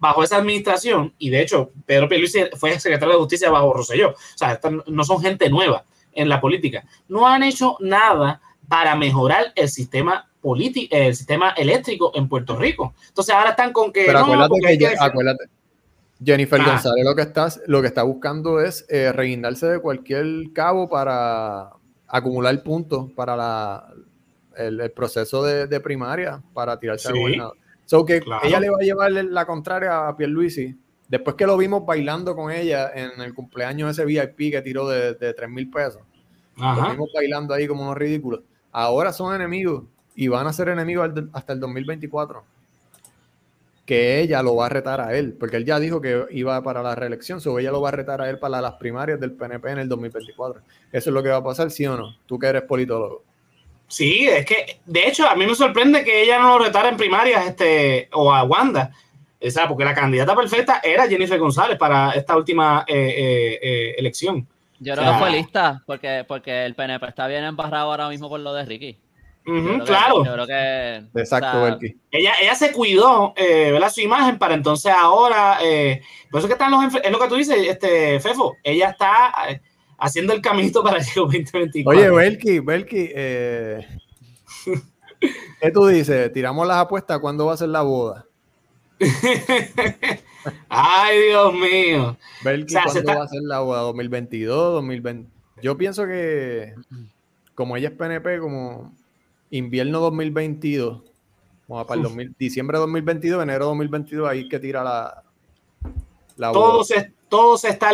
[SPEAKER 1] Bajo esa administración, y de hecho Pedro Pierluisi fue secretario de Justicia bajo Rosselló, o sea, no son gente nueva en la política, no han hecho nada para mejorar el sistema político, el sistema eléctrico en Puerto Rico. Entonces ahora están con que...
[SPEAKER 2] Pero
[SPEAKER 1] no,
[SPEAKER 2] acuérdate, que, que acuérdate, Jennifer ah. González lo que, está, lo que está buscando es eh, reguindarse de cualquier cabo para acumular puntos para la, el, el proceso de, de, primaria, para tirarse sí. al gobernador. So que claro. ella le va a llevar la contraria a Pierluisi. Después que lo vimos bailando con ella en el cumpleaños ese VIP que tiró de, de 3 mil pesos. Ajá. Lo vimos bailando ahí como unos ridículos. Ahora son enemigos y van a ser enemigos hasta el 2024. Que ella lo va a retar a él, porque él ya dijo que iba para la reelección, so ella lo va a retar a él para las primarias del PNP en el 2024. Eso es lo que va a pasar, ¿sí o no? Tú que eres politólogo.
[SPEAKER 1] Sí, es que, de hecho, a mí me sorprende que ella no lo retara en primarias, este, o a Wanda, Esa, porque la candidata perfecta era Jennifer González para esta última eh, eh, eh, elección.
[SPEAKER 3] Yo creo que fue lista, porque, porque el PNP está bien embarrado ahora mismo por lo de Ricky.
[SPEAKER 1] claro.
[SPEAKER 3] yo creo que.
[SPEAKER 2] Exacto,
[SPEAKER 1] ella, ella se cuidó, eh, ¿verdad? Su imagen para entonces ahora. por eso que están los. Es lo que tú dices, este, Fefo. Ella está haciendo el caminito para el 2024.
[SPEAKER 2] Oye, Belki, Belki, ¿qué tú dices? ¿Tiramos las apuestas? ¿Cuándo va a ser la boda?
[SPEAKER 1] Ay, Dios mío.
[SPEAKER 2] Ver cuándo va a ser la boda, 2022, 2020. Yo pienso que como ella es PNP, como invierno 2022, vamos para el diciembre de 2022, enero 2022, ahí que tira la,
[SPEAKER 1] la todo boda. Se, todo se está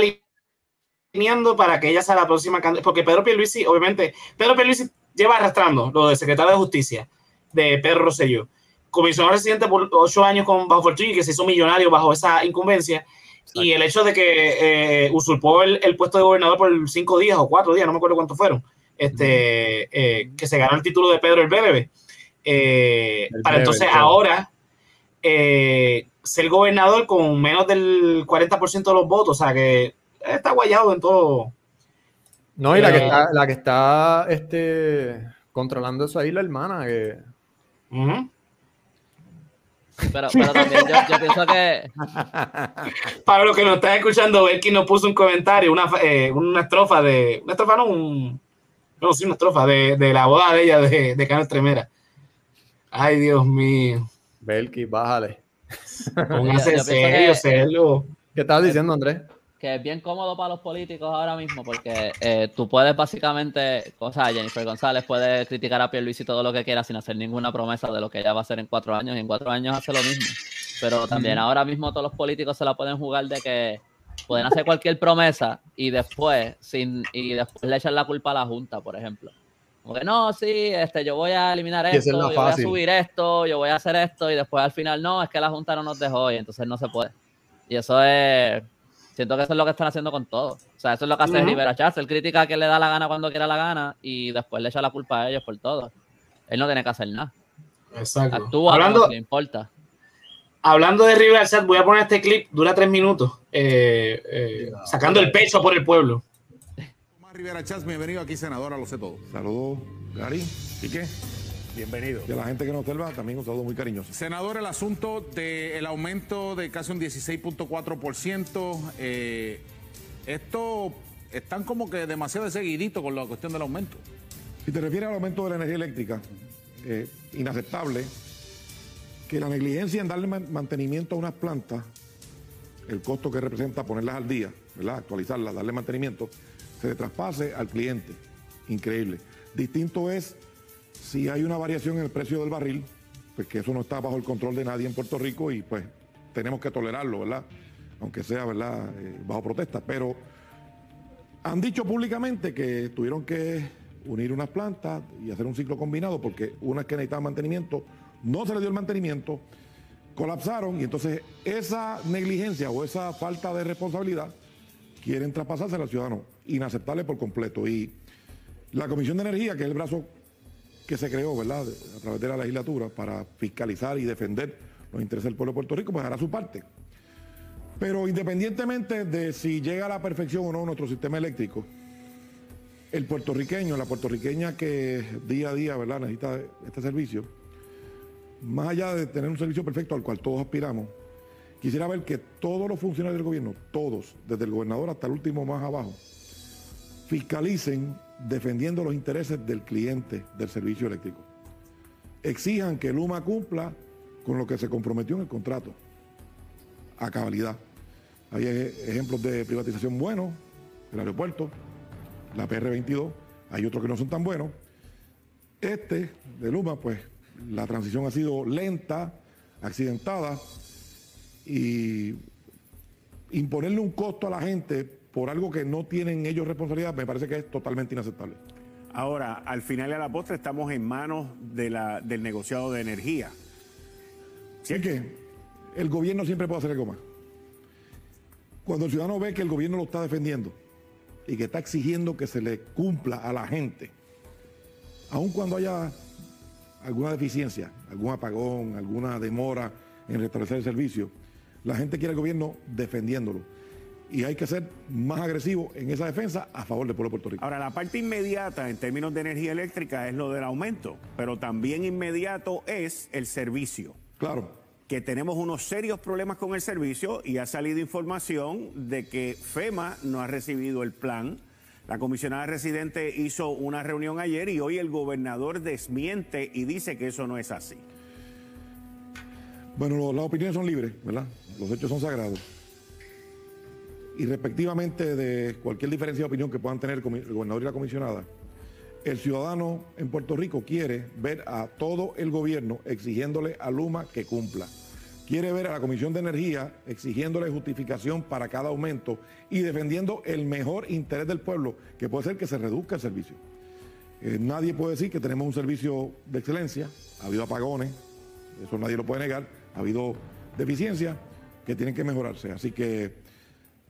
[SPEAKER 1] alineando para que ella sea la próxima candidata, porque Pedro Pierluisi, obviamente, Pedro Pierluisi lleva arrastrando lo de secretario de Justicia de Pedro Rosselló comisionado residente por ocho años con bajo Fortuny, que se hizo millonario bajo esa incumbencia. Y el hecho de que eh, usurpó el, puesto de gobernador por cinco días o cuatro días, no me acuerdo cuántos fueron, este, eh, que se ganó el título de Pedro el Bebe. Eh, para entonces ahora ser gobernador con menos del 40% de los votos, o sea que está guayado en todo.
[SPEAKER 2] No, y la que está, la que está este, controlando eso ahí, la hermana, que.
[SPEAKER 3] Pero, pero también yo, pienso que.
[SPEAKER 1] Para los que nos están escuchando, Belki nos puso un comentario, una, eh, una estrofa de. Una estrofa, no, un. No, sí, una estrofa de, de la boda de ella de, de Carlos Tremera. Ay, Dios mío.
[SPEAKER 2] Belki, bájale.
[SPEAKER 1] Póngase serio,
[SPEAKER 2] ¿Qué estás diciendo, Andrés?
[SPEAKER 3] Que es bien cómodo para los políticos ahora mismo porque eh, tú puedes básicamente, o sea, Jennifer González puede criticar a Pierluisi todo lo que quiera sin hacer ninguna promesa de lo que ella va a hacer en cuatro años y en cuatro años hace lo mismo. Pero también ahora mismo todos los políticos se la pueden jugar de que pueden hacer cualquier promesa y después sin y después le echan la culpa a la Junta, por ejemplo. Como que no, sí, este, yo voy a eliminar esto, yo voy a subir esto, yo voy a hacer esto y después al final no, es que la Junta no nos dejó y entonces no se puede. Y eso es Siento que eso es lo que están haciendo con todo. O sea, eso es lo que hace Rivera Chávez. Él critica a quien le da la gana cuando quiera la gana y después le echa la culpa a ellos por todo. Él no tiene que hacer nada.
[SPEAKER 1] Exacto.
[SPEAKER 3] Actúa hablando, le importa.
[SPEAKER 1] Hablando de Rivera Chat, voy a poner este clip, dura tres minutos, eh, eh, sacando el pecho por el pueblo.
[SPEAKER 4] Tomás Rivera Chats, bienvenido aquí, senadora, lo sé todo. Saludos, Gary. ¿Y qué?
[SPEAKER 5] Bienvenido.
[SPEAKER 4] Y a la gente que nos observa, también un saludo muy cariñoso.
[SPEAKER 5] Senador, el asunto del aumento de casi un 16.4%, eh, esto están como que demasiado seguidito con la cuestión del aumento.
[SPEAKER 4] Si te refieres al aumento de la energía eléctrica, eh, inaceptable que la negligencia en darle mantenimiento a unas plantas, el costo que representa ponerlas al día, ¿verdad? actualizarlas, darle mantenimiento, se le traspase al cliente. Increíble. Distinto es si hay una variación en el precio del barril, pues que eso no está bajo el control de nadie en Puerto Rico y pues tenemos que tolerarlo, ¿verdad? Aunque sea, ¿verdad? Eh, bajo protesta. Pero han dicho públicamente que tuvieron que unir unas plantas y hacer un ciclo combinado porque unas que necesitaban mantenimiento, no se les dio el mantenimiento, colapsaron y entonces esa negligencia o esa falta de responsabilidad quieren traspasarse al ciudadano, inaceptable por completo. Y la Comisión de Energía, que es el brazo que se creó, ¿verdad?, a través de la legislatura para fiscalizar y defender los intereses del pueblo de Puerto Rico, pues hará su parte. Pero independientemente de si llega a la perfección o no nuestro sistema eléctrico, el puertorriqueño, la puertorriqueña que día a día, ¿verdad?, necesita este servicio, más allá de tener un servicio perfecto al cual todos aspiramos, quisiera ver que todos los funcionarios del gobierno, todos, desde el gobernador hasta el último más abajo, fiscalicen defendiendo los intereses del cliente del servicio eléctrico. Exijan que Luma cumpla con lo que se comprometió en el contrato, a cabalidad. Hay ejemplos de privatización buenos, el aeropuerto, la PR22, hay otros que no son tan buenos. Este de Luma, pues la transición ha sido lenta, accidentada y imponerle un costo a la gente por algo que no tienen ellos responsabilidad, me parece que es totalmente inaceptable.
[SPEAKER 5] Ahora, al final y a la postre estamos en manos de la, del negociado de energía.
[SPEAKER 4] ¿Sí? Es que el gobierno siempre puede hacer algo más. Cuando el ciudadano ve que el gobierno lo está defendiendo y que está exigiendo que se le cumpla a la gente, aun cuando haya alguna deficiencia, algún apagón, alguna demora en restablecer el servicio, la gente quiere el gobierno defendiéndolo. Y hay que ser más agresivo en esa defensa a favor del pueblo de Puerto Rico.
[SPEAKER 6] Ahora, la parte inmediata en términos de energía eléctrica es lo del aumento, pero también inmediato es el servicio.
[SPEAKER 4] Claro.
[SPEAKER 6] Que tenemos unos serios problemas con el servicio y ha salido información de que FEMA no ha recibido el plan. La comisionada residente hizo una reunión ayer y hoy el gobernador desmiente y dice que eso no es así.
[SPEAKER 4] Bueno, lo- las opiniones son libres, ¿verdad? Los hechos son sagrados. Y respectivamente de cualquier diferencia de opinión que puedan tener el gobernador y la comisionada, el ciudadano en Puerto Rico quiere ver a todo el gobierno exigiéndole a Luma que cumpla. Quiere ver a la Comisión de Energía exigiéndole justificación para cada aumento y defendiendo el mejor interés del pueblo, que puede ser que se reduzca el servicio. Eh, nadie puede decir que tenemos un servicio de excelencia, ha habido apagones, eso nadie lo puede negar, ha habido deficiencias que tienen que mejorarse. Así que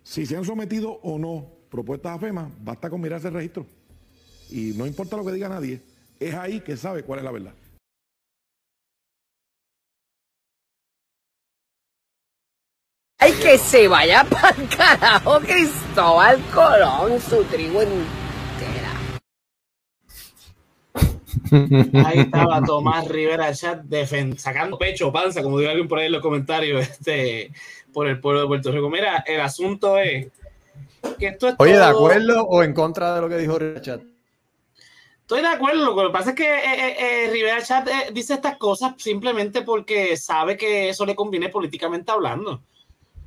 [SPEAKER 4] si se han sometido o no propuestas a FEMA, basta con mirarse el registro. Y no importa lo que diga nadie, es ahí que sabe cuál es la verdad.
[SPEAKER 7] Ay, que se vaya para carajo Cristóbal Colón, su tribu entera.
[SPEAKER 1] Ahí estaba Tomás Rivera Chat sacando pecho, panza, como digo alguien por ahí en los comentarios, este, por el pueblo de Puerto Rico. Mira, el asunto es que esto es
[SPEAKER 2] Oye, ¿de acuerdo o en contra de lo que dijo Richard?
[SPEAKER 1] Estoy de acuerdo, lo que pasa es que eh, eh, eh, Rivera Chat eh, dice estas cosas simplemente porque sabe que eso le conviene políticamente hablando. O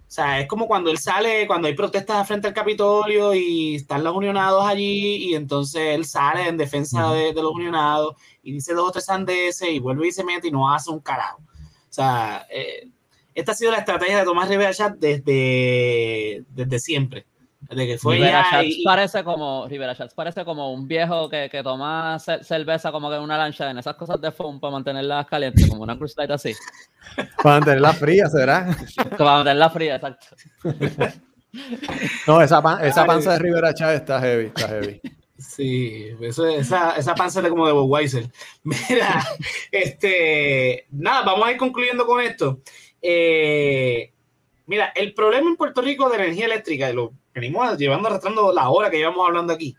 [SPEAKER 1] sea, es como cuando él sale, cuando hay protestas frente al Capitolio y están los unionados allí y entonces él sale en defensa de, de los unionados y dice dos o tres sandeces y vuelve y se mete y no hace un carajo. O sea, eh, esta ha sido la estrategia de Tomás Rivera Chat desde, desde siempre. Desde que fue
[SPEAKER 3] Rivera
[SPEAKER 1] ya
[SPEAKER 3] Schatz
[SPEAKER 1] y-
[SPEAKER 3] parece como Rivera Schatz parece como un viejo que, que toma ce- cerveza como que en una lancha en esas cosas de foam para mantenerlas calientes, como una Cruz Light así.
[SPEAKER 2] Para mantenerla fría, ¿será?
[SPEAKER 3] Para mantenerla fría, exacto.
[SPEAKER 2] No, esa, pan- esa panza de Rivera Chávez está heavy, está heavy.
[SPEAKER 1] Sí, eso- esa, esa panza de como de Budweiser. Mira, este, nada, vamos a ir concluyendo con esto. Eh, mira, el problema en Puerto Rico de energía eléctrica, lo venimos llevando arrastrando la hora que llevamos hablando aquí,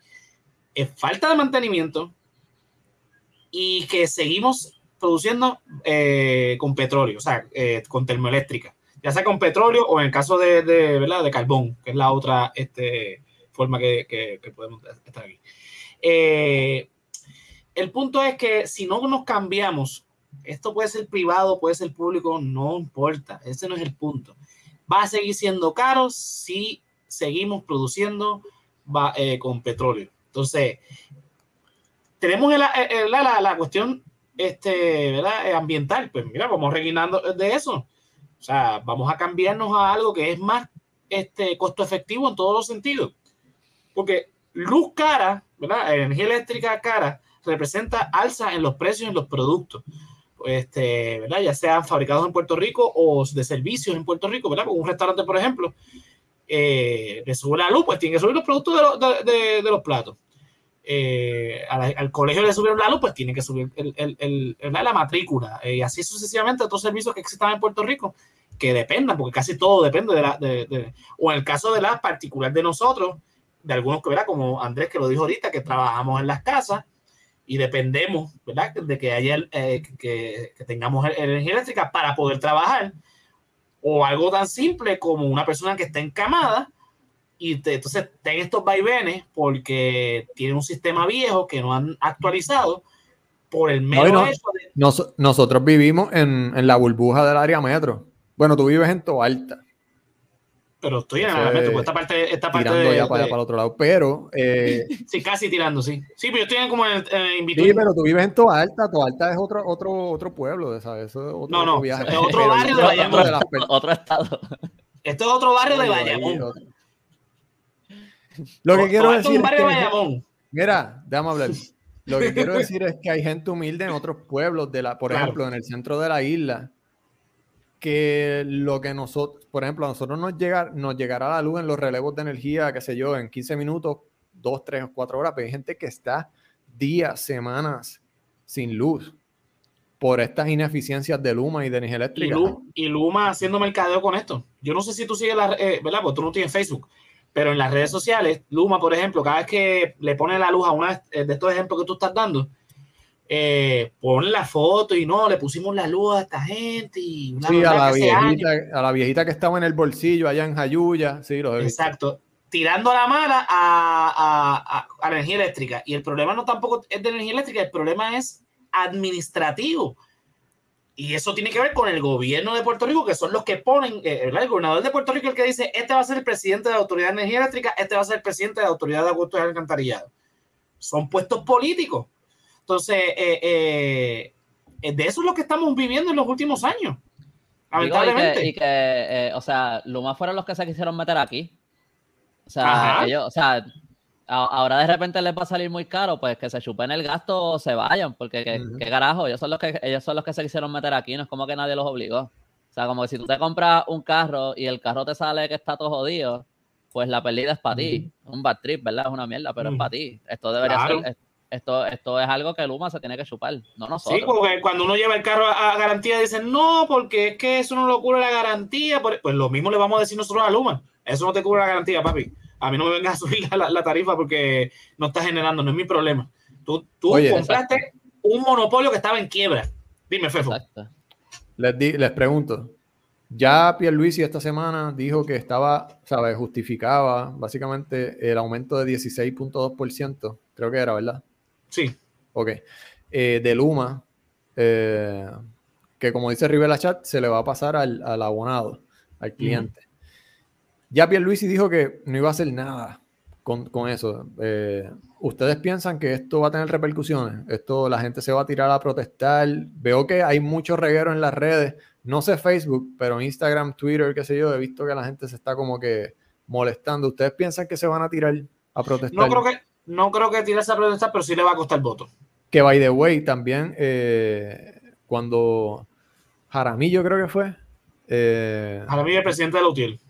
[SPEAKER 1] es falta de mantenimiento y que seguimos produciendo eh, con petróleo, o sea, eh, con termoeléctrica, ya sea con petróleo o en el caso de, de, ¿verdad? de carbón, que es la otra este, forma que, que- que podemos estar aquí. Eh, el punto es que si no nos cambiamos, esto puede ser privado, puede ser público, no importa, ese no es el punto. Va a seguir siendo caro si seguimos produciendo eh, con petróleo. Entonces, tenemos el- el- la, la- la cuestión este, ¿verdad? eh, ambiental, pues mira, vamos rellenando de eso. O sea, vamos a cambiarnos a algo que es más este, costo efectivo en todos los sentidos. Porque luz cara, ¿verdad? Energía eléctrica cara representa alza en los precios en los productos. Este, ¿verdad? Ya sean fabricados en Puerto Rico o de servicios en Puerto Rico, ¿verdad? Como un restaurante, por ejemplo, eh, le sube la luz, pues tiene que subir los productos de, los- de- los platos. Eh, al, colegio le subieron la luz, pues tiene que subir el, la matrícula. eh, y así sucesivamente otros servicios que existan en Puerto Rico que dependan, porque casi todo depende de la, de, o en el caso de la particular de nosotros, de algunos que, ¿verdad? Como Andrés que lo dijo ahorita, que trabajamos en las casas y dependemos, ¿verdad? De que haya, eh, que, que tengamos energía eléctrica para poder trabajar, o algo tan simple como una persona que está encamada y te- entonces ten estos vaivenes porque tiene un sistema viejo que no han actualizado por el mero
[SPEAKER 2] y no-
[SPEAKER 1] hecho de
[SPEAKER 2] Nos- nosotros vivimos en, en la burbuja del área metro. Bueno, tú vives en Toalta,
[SPEAKER 1] pero estoy en elemento, pues esta parte, esta parte
[SPEAKER 2] tirando
[SPEAKER 1] de,
[SPEAKER 2] ya para,
[SPEAKER 1] de-
[SPEAKER 2] para el otro lado. Pero, eh,
[SPEAKER 1] sí, casi tirando, sí. Sí, pero yo estoy en como en,
[SPEAKER 2] sí, pero tú vives en Toalta. Toalta es otro, otro, otro pueblo, ¿sabes? Eso es otro,
[SPEAKER 1] No, no,
[SPEAKER 2] viaje.
[SPEAKER 1] es otro barrio de Bayamón.
[SPEAKER 2] otro
[SPEAKER 3] estado.
[SPEAKER 1] Esto es otro barrio de Bayamón.
[SPEAKER 2] Lo que quiero
[SPEAKER 1] Todo esto es
[SPEAKER 2] decir
[SPEAKER 1] un barrio de
[SPEAKER 2] es que,
[SPEAKER 1] Bayamón.
[SPEAKER 2] mira, déjame hablar. Lo que quiero decir es que hay gente humilde en otros pueblos, de la, por
[SPEAKER 1] Claro.
[SPEAKER 2] ejemplo, en el centro de la isla, que lo que nosotros, por ejemplo, a nosotros nos, llega, nos llegará la luz en los relevos de energía, qué sé yo, en 15 minutos, 2, 3 o 4 horas, pero hay gente que está días, semanas sin luz. por estas ineficiencias de Luma y de energía
[SPEAKER 1] Y,
[SPEAKER 2] eléctrica.
[SPEAKER 1] Lu- y Luma haciendo mercadeo con esto. Yo no sé si tú sigues la, eh, ¿verdad? Porque tú no tienes Facebook, pero en las redes sociales, Luma, por ejemplo, cada vez que le pone la luz a una de de estos ejemplos que tú estás dando, eh, pone la foto y no, le pusimos la luz a esta gente y una
[SPEAKER 2] Sí, a la, viejita, a la viejita que estaba en el bolsillo allá en Jayuya. Sí, lo.
[SPEAKER 1] Exacto. Tirando la mala a, a- a- a la energía eléctrica. Y el problema no tampoco es de energía eléctrica, el problema es administrativo. Y eso tiene que ver con el gobierno de Puerto Rico, que son los que ponen, eh, ¿verdad? el gobernador de Puerto Rico el que dice, este va a ser el presidente de la Autoridad de Energía Eléctrica, este va a ser el presidente de la Autoridad de Aguastos y Alcantarillado. Son puestos políticos. Entonces, eh, eh, de eso es lo que estamos viviendo en los últimos años.
[SPEAKER 3] Digo, y
[SPEAKER 1] Lamentablemente.
[SPEAKER 3] que, y que, eh, o sea, Luma fueron los que se quisieron meter aquí. O sea, ellos, o sea, a- ahora de repente les va a salir muy caro, pues que se chupen el gasto o se vayan, porque qué, qué carajo, ellos son los que ellos son los que se quisieron meter aquí, no es como que nadie los obligó. O sea, como que si tú te compras un carro y el carro te sale que está todo jodido, pues la pérdida es para ti. Un bad trip, ¿verdad? Es una mierda, pero es para ti. Esto debería
[SPEAKER 1] Claro.
[SPEAKER 3] ser, esto, esto es algo que Luma se tiene que chupar, no
[SPEAKER 1] Sí,
[SPEAKER 3] nosotros.
[SPEAKER 1] porque cuando uno lleva el carro a, a garantía dicen, no, porque es que eso no lo cubre la garantía. Por- Pues lo mismo le vamos a decir nosotros a Luma. Eso no te cubre la garantía, papi. A mí no me vengas a subir la, la tarifa porque no estás generando, no es mi problema. Tú, tú
[SPEAKER 2] Oye,
[SPEAKER 1] compraste un monopolio que estaba en quiebra. Dime, Fefo.
[SPEAKER 3] Exacto.
[SPEAKER 2] Les, di- les pregunto, ya Pierluisi esta semana dijo que estaba, ¿sabes? Justificaba básicamente el aumento de 16.2%, creo que era, ¿verdad?
[SPEAKER 1] Sí.
[SPEAKER 2] Ok. Eh, de Luma, eh, que como dice Rivera Chat, se le va a pasar al, al abonado, al cliente. Ya Pierluisi dijo que no iba a hacer nada con, con eso. Eh, ¿Ustedes piensan que esto va a tener repercusiones? Esto la gente se va a tirar a protestar. Veo que hay mucho reguero en las redes. No sé Facebook, pero Instagram, Twitter, qué sé yo, he visto que la gente se está como que molestando. ¿Ustedes piensan que se van a tirar a protestar?
[SPEAKER 1] No creo que, no creo que tire esa protesta, pero sí le va a costar voto.
[SPEAKER 2] Que by the way, también eh, cuando Jaramillo creo que fue, eh,
[SPEAKER 1] mí el presidente de la UTIEL.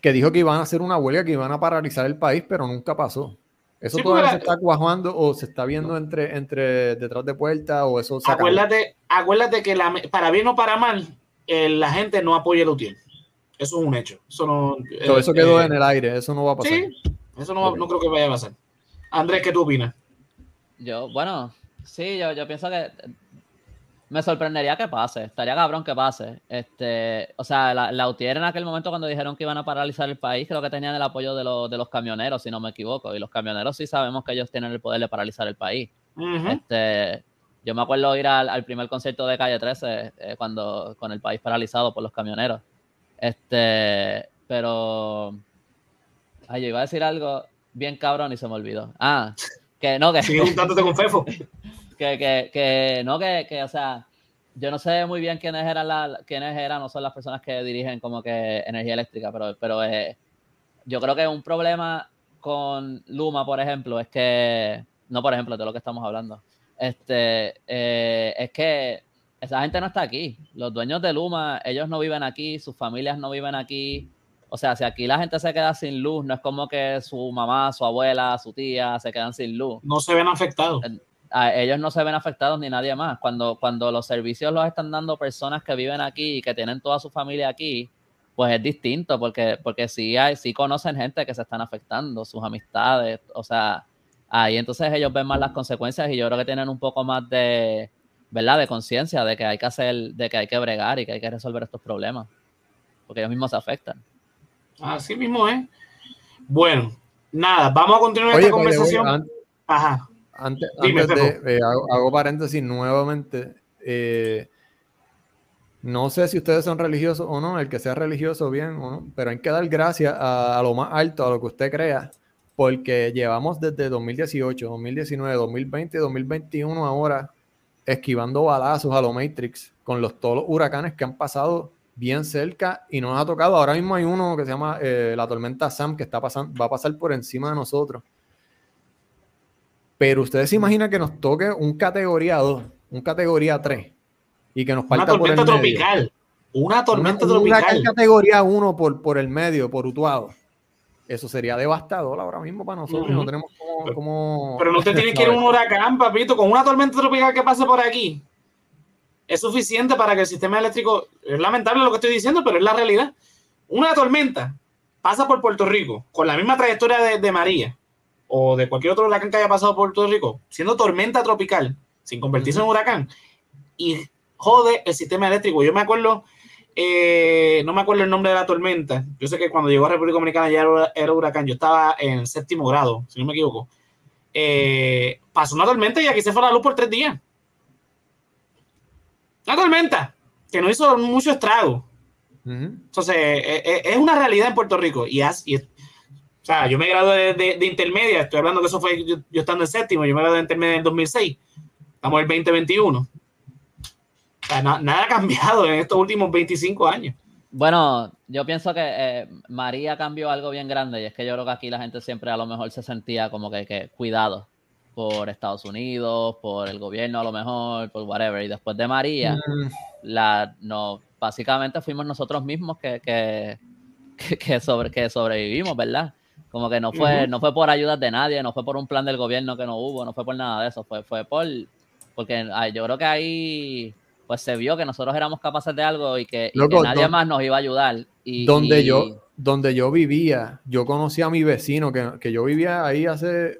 [SPEAKER 2] que dijo que iban a hacer una huelga, que iban a paralizar el país, pero nunca pasó. ¿Eso
[SPEAKER 1] Sí,
[SPEAKER 2] todavía se está cuajando o se está viendo entre, entre detrás de puertas o eso se acabó?
[SPEAKER 1] Acuérdate, acuérdate que la, para bien o para mal, eh, la gente no apoya el UTIEL. Eso es un hecho. Eso no.
[SPEAKER 2] So, eso quedó
[SPEAKER 1] eh,
[SPEAKER 2] en el aire, eso no va a pasar.
[SPEAKER 1] Sí, eso no, no creo que vaya a pasar. Andrés, ¿qué tú opinas?
[SPEAKER 3] Yo, bueno, sí, yo, yo pienso que me sorprendería que pase, estaría cabrón que pase. Este, o sea, la, la UTIER en aquel momento cuando dijeron que iban a paralizar el país, creo que tenían el apoyo de, los de los camioneros, si no me equivoco, y los camioneros sí sabemos que ellos tienen el poder de paralizar el país. Este, yo me acuerdo ir al, al primer concierto de Calle 13 eh, cuando con el país paralizado por los camioneros. Este, pero ay, iba a decir algo bien cabrón y se me olvidó. Ah, que no, que,
[SPEAKER 1] Sigue juntándote con Fefo.
[SPEAKER 3] que, que, que no, que, que, o sea, yo no sé muy bien quiénes eran la, quiénes eran, no son las personas que dirigen como que energía eléctrica, pero, pero eh, yo creo que un problema con Luma, por ejemplo, es que, no por ejemplo, de lo que estamos hablando, este, eh, es que esa gente no está aquí. Los dueños de Luma, ellos no viven aquí, sus familias no viven aquí. O sea, si aquí la gente se queda sin luz, no es como que su mamá, su abuela, su tía se quedan sin luz
[SPEAKER 1] No se ven afectados.
[SPEAKER 3] a ellos no se ven afectados ni nadie más. Cuando, cuando los servicios los están dando personas que viven aquí y que tienen toda su familia aquí, pues es distinto, porque, porque sí, hay, sí conocen gente que se están afectando, sus amistades, o sea, ahí entonces ellos ven más las consecuencias y yo creo que tienen un poco más de, ¿verdad? De conciencia de que hay que hacer, de que hay que bregar y que hay que resolver estos problemas, porque ellos mismos se afectan.
[SPEAKER 1] Así mismo es. Bueno, nada, vamos a continuar
[SPEAKER 2] Oye,
[SPEAKER 1] esta conversación. Ajá.
[SPEAKER 2] Antes,
[SPEAKER 1] Dime,
[SPEAKER 2] antes de, eh, hago, hago paréntesis nuevamente. eh, no sé si ustedes son religiosos o no, el que sea religioso bien o no, pero hay que dar gracias a, a lo más alto, a lo que usted crea, porque llevamos desde 2018, 2019, 2020, 2021 ahora esquivando balazos a lo Matrix con los, todos los huracanes que han pasado bien cerca y nos ha tocado. Ahora mismo hay uno que se llama eh, la tormenta Sam que está pasando, va a pasar por encima de nosotros. Pero ustedes se imaginan que nos toque un categoría 2, un categoría 3 y que nos
[SPEAKER 1] Una
[SPEAKER 2] por el
[SPEAKER 1] tormenta
[SPEAKER 2] medio.
[SPEAKER 1] tropical. Una tormenta
[SPEAKER 2] Una-
[SPEAKER 1] tropical.
[SPEAKER 2] categoría 1 por, por el medio, por Utuado. Eso sería devastador ahora mismo para nosotros. No tenemos como. como-
[SPEAKER 1] Pero no te tienes que ir a un huracán, papito. Con una tormenta tropical que pase por aquí, es suficiente para que el sistema eléctrico, es lamentable lo que estoy diciendo, pero es la realidad. Una tormenta pasa por Puerto Rico con la misma trayectoria de, de María o de cualquier otro huracán que haya pasado por Puerto Rico, siendo tormenta tropical, sin convertirse en huracán, y jode el sistema eléctrico. Yo me acuerdo, eh, no me acuerdo el nombre de la tormenta. Yo sé que cuando llegó a República Dominicana ya era, era huracán. Yo estaba en séptimo grado, si no me equivoco. Eh, pasó una tormenta y aquí se fue la luz por tres días. Una tormenta que no hizo mucho estrago. Entonces, eh, eh, es una realidad en Puerto Rico. Y, o sea, yo me gradué de, de- de intermedia. Estoy hablando que eso fue yo, yo estando en séptimo. Yo me gradué de intermedia en 2006. Estamos en el 2021. O sea, na- nada ha cambiado en estos últimos 25 años.
[SPEAKER 3] Bueno, yo pienso que eh, María cambió algo bien grande y es que yo creo que aquí la gente siempre a lo mejor se sentía como que, que cuidado por Estados Unidos, por el gobierno a lo mejor, por whatever. Y después de María,
[SPEAKER 2] Mm,
[SPEAKER 3] la, no, básicamente fuimos nosotros mismos que, que, que, sobre, que sobrevivimos, ¿verdad? Como que no fue, no fue por ayudas de nadie, no fue por un plan del gobierno que no hubo, no fue por nada de eso, fue, fue por, porque ay, yo creo que ahí pues se vio que nosotros éramos capaces de algo y que, y que
[SPEAKER 2] Loco,
[SPEAKER 3] nadie
[SPEAKER 2] don-
[SPEAKER 3] más nos iba a ayudar. Y,
[SPEAKER 2] donde
[SPEAKER 3] y-
[SPEAKER 2] yo donde yo vivía, yo conocí a mi vecino que, que yo vivía ahí hace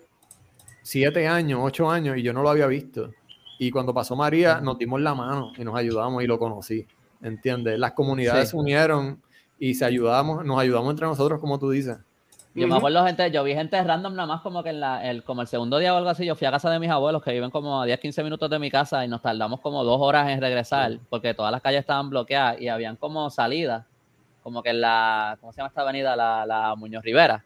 [SPEAKER 2] siete años, ocho años y yo no lo había visto. Y cuando pasó María, nos dimos la mano y nos ayudamos y lo conocí. ¿Entiendes? Las comunidades
[SPEAKER 3] Sí.
[SPEAKER 2] se unieron y se ayudamos, nos ayudamos entre nosotros, como tú dices.
[SPEAKER 3] Yo me acuerdo gente, yo vi gente random nada más como que en la, el, como el segundo día o algo así, yo fui a casa de mis abuelos que viven como a 10, 15 minutos de mi casa y nos tardamos como dos horas en regresar porque todas las calles estaban bloqueadas y habían como salidas, como que en la, ¿cómo se llama esta avenida? La, la Muñoz Rivera.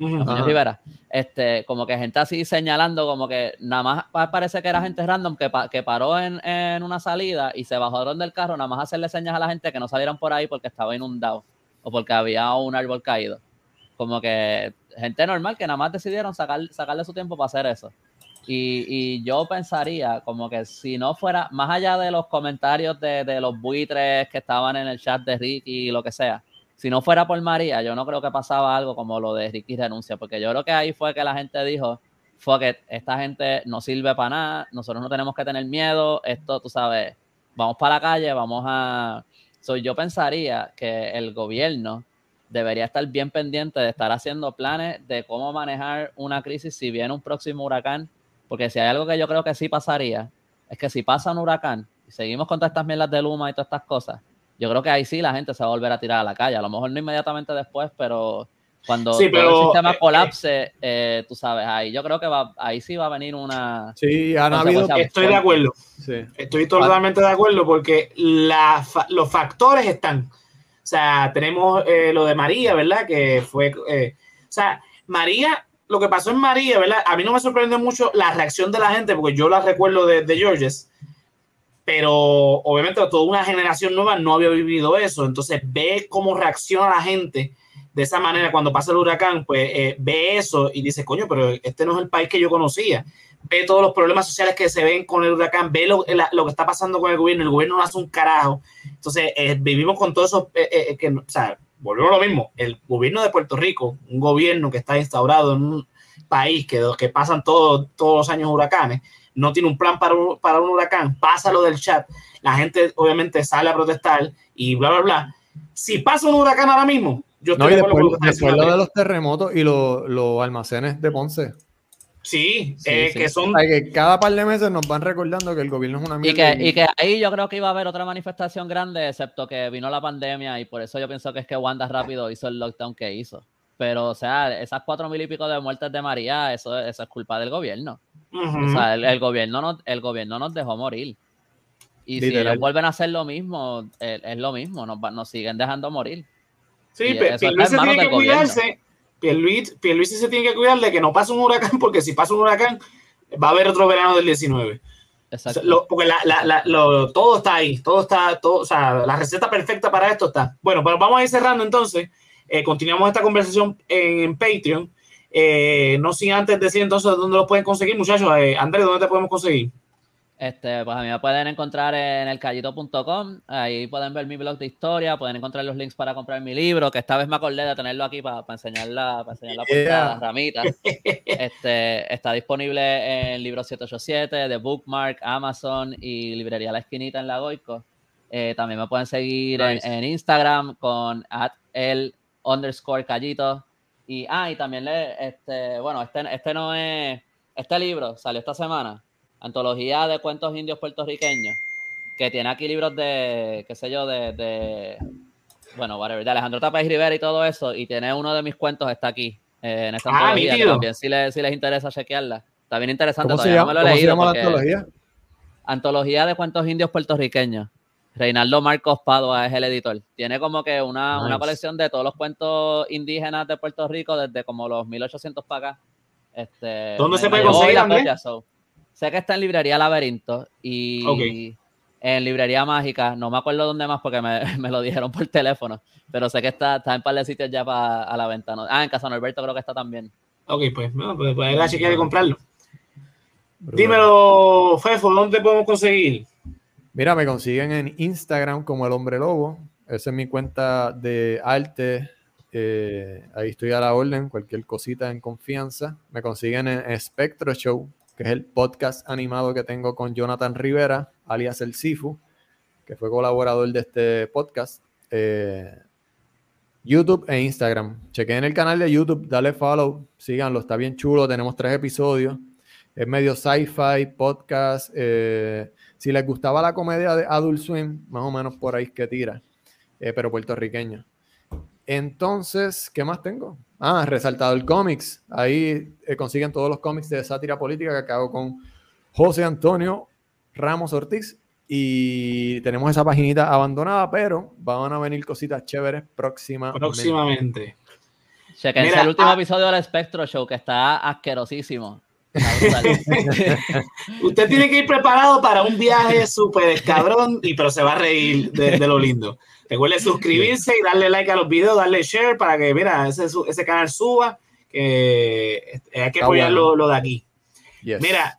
[SPEAKER 2] Ajá.
[SPEAKER 3] Rivera, este, como que gente así señalando, como que nada más pa- parece que era gente random que, pa- que paró en, en una salida y se bajaron del carro, nada más hacerle señas a la gente que no salieran por ahí porque estaba inundado o porque había un árbol caído. Como que gente normal que nada más decidieron sacar, sacarle su tiempo para hacer eso. Y, y yo pensaría como que si no fuera, más allá de los comentarios de, de los buitres que estaban en el chat de Ricky y lo que sea, si no fuera por María, yo no creo que pasaba algo como lo de Ricky renuncia, porque yo creo que ahí fue que la gente dijo, fue que esta gente no sirve para nada, nosotros no tenemos que tener miedo, esto, tú sabes, vamos para la calle, vamos a... So, yo pensaría que el gobierno debería estar bien pendiente de estar haciendo planes de cómo manejar una crisis si viene un próximo huracán, porque si hay algo que yo creo que sí pasaría, es que si pasa un huracán y seguimos con todas estas mierdas de Luma y todas estas cosas, yo creo que ahí sí la gente se va a volver a tirar a la calle. A lo mejor no inmediatamente después, pero cuando
[SPEAKER 1] Sí,
[SPEAKER 3] todo
[SPEAKER 1] pero,
[SPEAKER 3] el sistema
[SPEAKER 1] eh,
[SPEAKER 3] colapse, eh, tú sabes, ahí yo creo que va, ahí sí va a venir una...
[SPEAKER 2] Sí, han habido.
[SPEAKER 1] Estoy de acuerdo.
[SPEAKER 2] Sí.
[SPEAKER 1] Estoy totalmente de acuerdo porque la los factores están. O sea, tenemos eh, lo de María, ¿verdad? Que fue. eh, o sea, María, lo que pasó en María, ¿verdad? A mí no me sorprendió mucho la reacción de la gente porque yo la recuerdo de, de Georges, pero obviamente toda una generación nueva no había vivido eso. Entonces, ve cómo reacciona la gente de esa manera cuando pasa el huracán, pues eh, ve eso y dice, coño, pero este no es el país que yo conocía ve todos los problemas sociales que se ven con el huracán, ve lo, lo que está pasando con el gobierno, el gobierno no hace un carajo. Entonces, eh, vivimos con todo eso, eh, eh, que, o sea, volvemos a lo mismo, el gobierno de Puerto Rico, un gobierno que está instaurado en un país que, que pasan todos todos los años huracanes, no tiene un plan para un, para un huracán, pasa lo del chat, la gente obviamente sale a protestar y bla, bla, bla. Si pasa un huracán ahora mismo, yo estoy
[SPEAKER 2] No, y
[SPEAKER 1] de
[SPEAKER 2] después,
[SPEAKER 1] lo
[SPEAKER 2] de los terremotos y los, los almacenes de Ponce.
[SPEAKER 1] Sí,
[SPEAKER 3] Sí,
[SPEAKER 1] eh,
[SPEAKER 3] sí.
[SPEAKER 1] que son
[SPEAKER 2] O sea, que cada par de meses nos van recordando que el gobierno es una
[SPEAKER 3] Y
[SPEAKER 2] mierda.
[SPEAKER 3] que, y que ahí yo creo que iba a haber otra manifestación grande, excepto que vino la pandemia y por eso yo pienso que es que Wanda rápido hizo el lockdown que hizo. Pero, o sea, esas cuatro mil y pico de muertes de María, eso, eso es culpa del gobierno. O sea, el, el gobierno nos, el gobierno nos dejó morir. Y si ellos vuelven a hacer lo mismo, eh, es, lo mismo, nos, nos siguen dejando morir.
[SPEAKER 1] Sí, Pierluisi tiene que cuidarse. Pierluisi, Pierluisi se tiene que cuidar de que no pase un huracán, porque si pasa un huracán, va a haber otro verano del 19. O
[SPEAKER 3] Exacto.
[SPEAKER 1] sea, lo- porque la- la- la- lo- todo está ahí, todo está, todo, o sea, la receta perfecta para esto está. Bueno, pero vamos a ir cerrando entonces. Eh, continuamos esta conversación en, Patreon. Eh, no sin antes decir entonces dónde lo pueden conseguir, muchachos. Eh, Andrés, ¿dónde te podemos conseguir?
[SPEAKER 3] Este, pues a mí me pueden encontrar en elcallito.com, ahí pueden ver mi blog de historia, pueden encontrar los links para comprar mi libro, que esta vez me acordé de tenerlo aquí para, enseñar la, para enseñar la portada, ramita. Este, está disponible en Libro 787, de Bookmark, Amazon y Librería La Esquinita en La Goico. Eh, también me pueden seguir en, Instagram con at el underscore callito. Y, ah, y también le, este, bueno, este, este no es, este libro salió esta semana antología de cuentos indios puertorriqueños, que tiene aquí libros de, qué sé yo, de, bueno, whatever, de Alejandro Tapaz Rivera y todo eso, y tiene uno de mis cuentos, está aquí, eh, en esta ah, antología, también si les, si les interesa chequearla. Está bien interesante, todavía no me lo he leído. Se llama la antología? Antología de cuentos indios puertorriqueños. Reinaldo Marcos Padua es el editor. Tiene como que una, una, colección de todos los cuentos indígenas de Puerto Rico desde como los 1800 para acá. Este,
[SPEAKER 1] ¿Dónde se puede conseguir?
[SPEAKER 3] Sé que está en librería Laberinto y en librería Mágica. No me acuerdo dónde más porque me, lo dijeron por teléfono, pero sé que está, está en par de sitios ya para a la venta. Ah, en Casa Norberto creo que está también.
[SPEAKER 1] Ok, pues, no, pues, pues era chequear y comprarlo. Dímelo, Fefo, ¿dónde podemos conseguir?
[SPEAKER 2] Mira, me consiguen en Instagram como el hombre lobo. Esa es mi cuenta de arte. Eh, ahí estoy a la orden, cualquier cosita en confianza. Me consiguen en Spectro Show que es el podcast animado que tengo con Jonathan Rivera, alias El Sifu, que fue colaborador de este podcast. Eh, YouTube e Instagram. Chequen el canal de YouTube, dale follow, síganlo, está bien chulo. Tenemos tres episodios. Es medio sci-fi, podcast. Eh, si les gustaba la comedia de Adult Swim, más o menos por ahí es que tira, eh, pero puertorriqueño. Entonces, ¿qué más tengo? Ah, resaltado el cómics. Ahí eh, consiguen todos los cómics de sátira política que hago con José Antonio Ramos Ortiz. Y tenemos esa paginita abandonada, pero van a venir cositas chéveres próximamente.
[SPEAKER 1] Próximamente.
[SPEAKER 3] Chequense el último ah, episodio del Spectro Show, que está asquerosísimo.
[SPEAKER 1] Usted tiene que ir preparado para un viaje súper escabrón, y, pero se va a reír de, lo lindo. Recuerde suscribirse y darle like a los videos, darle share para que, mira, ese, ese canal suba, que hay que apoyar lo, de aquí. Mira,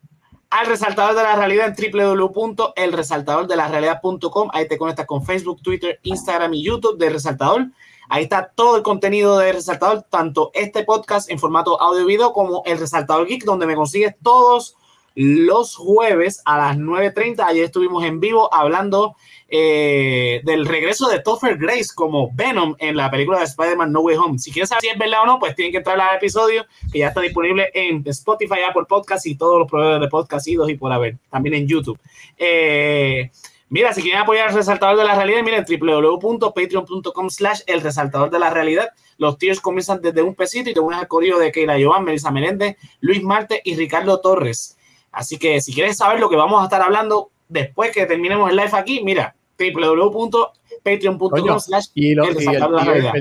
[SPEAKER 1] al resaltador de la realidad en www.elresaltadordelarealidad.com. Ahí te conectas con Facebook, Twitter, Instagram y YouTube de Resaltador. Ahí está todo el contenido de Resaltador, tanto este podcast en formato audio y video como el Resaltador Geek, donde me consigues todos los jueves a las 9.30. Ayer estuvimos en vivo hablando eh, del regreso de Topher Grace como Venom en la película de Spider-Man No Way Home. Si quieres saber si es verdad o no, pues tienen que entrar al episodio que ya está disponible en Spotify, Apple Podcast y todos los proveedores de podcast y por haber. También en YouTube. Eh, Mira, si quieren apoyar al resaltador de la realidad, miren www.patreon.com slash el resaltador de la realidad. Los tiers comienzan desde un pesito y te unes al corrido de Keila Joan, Melissa Meléndez, Luis Marte y Ricardo Torres. Así que si quieres saber lo que vamos a estar hablando después que terminemos el live aquí, mira, www.patreon.com slash
[SPEAKER 2] el resaltador de la realidad.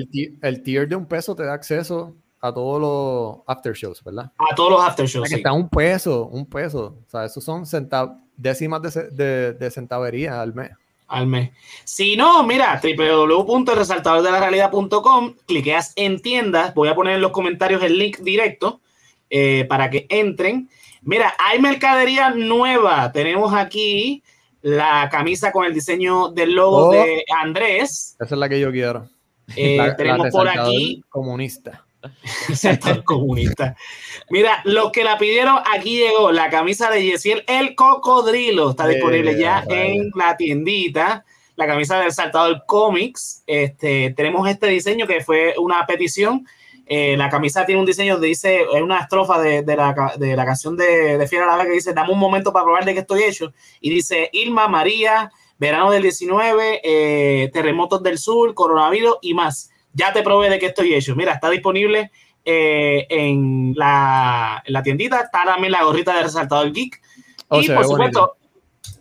[SPEAKER 2] El tier de un peso te da acceso a todos los after shows, ¿verdad?
[SPEAKER 1] A todos los after shows.
[SPEAKER 2] sí. Está un peso, un peso. O sea, esos son centavos décimas de, de, centavería al mes.
[SPEAKER 1] Al mes. Si no, mira, www.resaltadordelarrealidad.com, cliqueas en tiendas, voy a poner en los comentarios el link directo eh, para que entren. Mira, hay mercadería nueva. Tenemos aquí la camisa con el diseño del logo oh. de Andrés.
[SPEAKER 2] Esa es la que yo quiero.
[SPEAKER 1] Eh, tenemos por aquí.
[SPEAKER 2] Comunista.
[SPEAKER 1] comunista. Mira, los que la pidieron, aquí llegó la camisa de Yesiel, el cocodrilo. Está disponible ya en la tiendita. La camisa del Saltador Comics. Este, tenemos este diseño que fue una petición. Eh, la camisa tiene un diseño donde dice, es una estrofa de, la, de la, canción de, de Fiera la que dice, dame un momento para probar de qué estoy hecho. Y dice, Irma, María, verano del 19, eh, terremotos del sur, coronavirus y más ya te probé de qué estoy hecho. Mira, está disponible eh, en, la, tiendita. Está también la gorrita de resaltador geek. Oh, y por supuesto,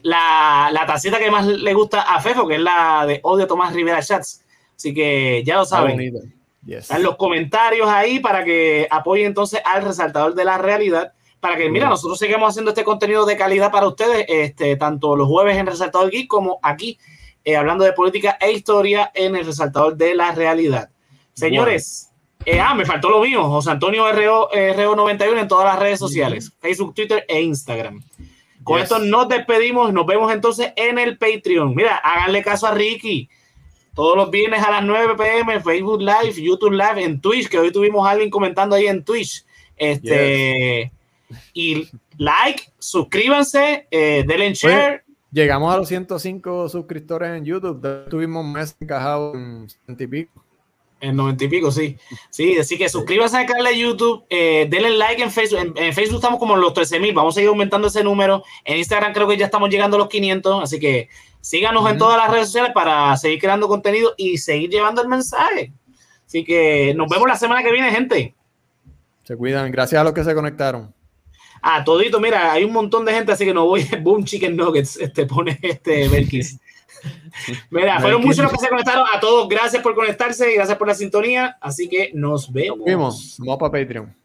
[SPEAKER 1] la, la, tacita que más le gusta a Fefo, que es la de Odio Tomás Rivera Chats. Así que ya lo saben. Están los comentarios ahí para que apoyen entonces al resaltador de la realidad. Para que, mira, nosotros seguimos haciendo este contenido de calidad para ustedes, este, tanto los jueves en Resaltador Geek como aquí eh, hablando de política e historia en el resaltador de la realidad. Señores, eh, ah, me faltó lo mío, José Antonio RO, RO91 en todas las redes sociales, Facebook, Twitter e Instagram. Con
[SPEAKER 2] Yes.
[SPEAKER 1] esto nos despedimos. Nos vemos entonces en el Patreon. Mira, háganle caso a Ricky. Todos los viernes a las 9 pm, Facebook Live, YouTube Live, en Twitch, que hoy tuvimos a alguien comentando ahí en Twitch. Este, Y like, suscríbanse, eh, denle en share.
[SPEAKER 2] Llegamos a los 105 suscriptores en YouTube. ya Tuvimos meses encajados en 70 y pico.
[SPEAKER 1] En 90 y pico, sí. Sí, así que suscríbanse al canal de YouTube, eh, denle like en Facebook. En, en Facebook estamos como en los 13 mil, vamos a seguir aumentando ese número. En Instagram creo que ya estamos llegando a los 500, así que síganos en todas las redes sociales para seguir creando contenido y seguir llevando el mensaje. Así que nos vemos la semana que viene, gente.
[SPEAKER 2] Se cuidan. Gracias a los que se conectaron.
[SPEAKER 1] Ah, todito, mira, hay un montón de gente, así que no voy. Boom Chicken Nuggets, este, pone este Belkis. Mira, fueron muchos los que se conectaron. A todos, gracias por conectarse y gracias por la sintonía. Así que nos vemos.
[SPEAKER 2] Nos vemos. Vamos para Patreon.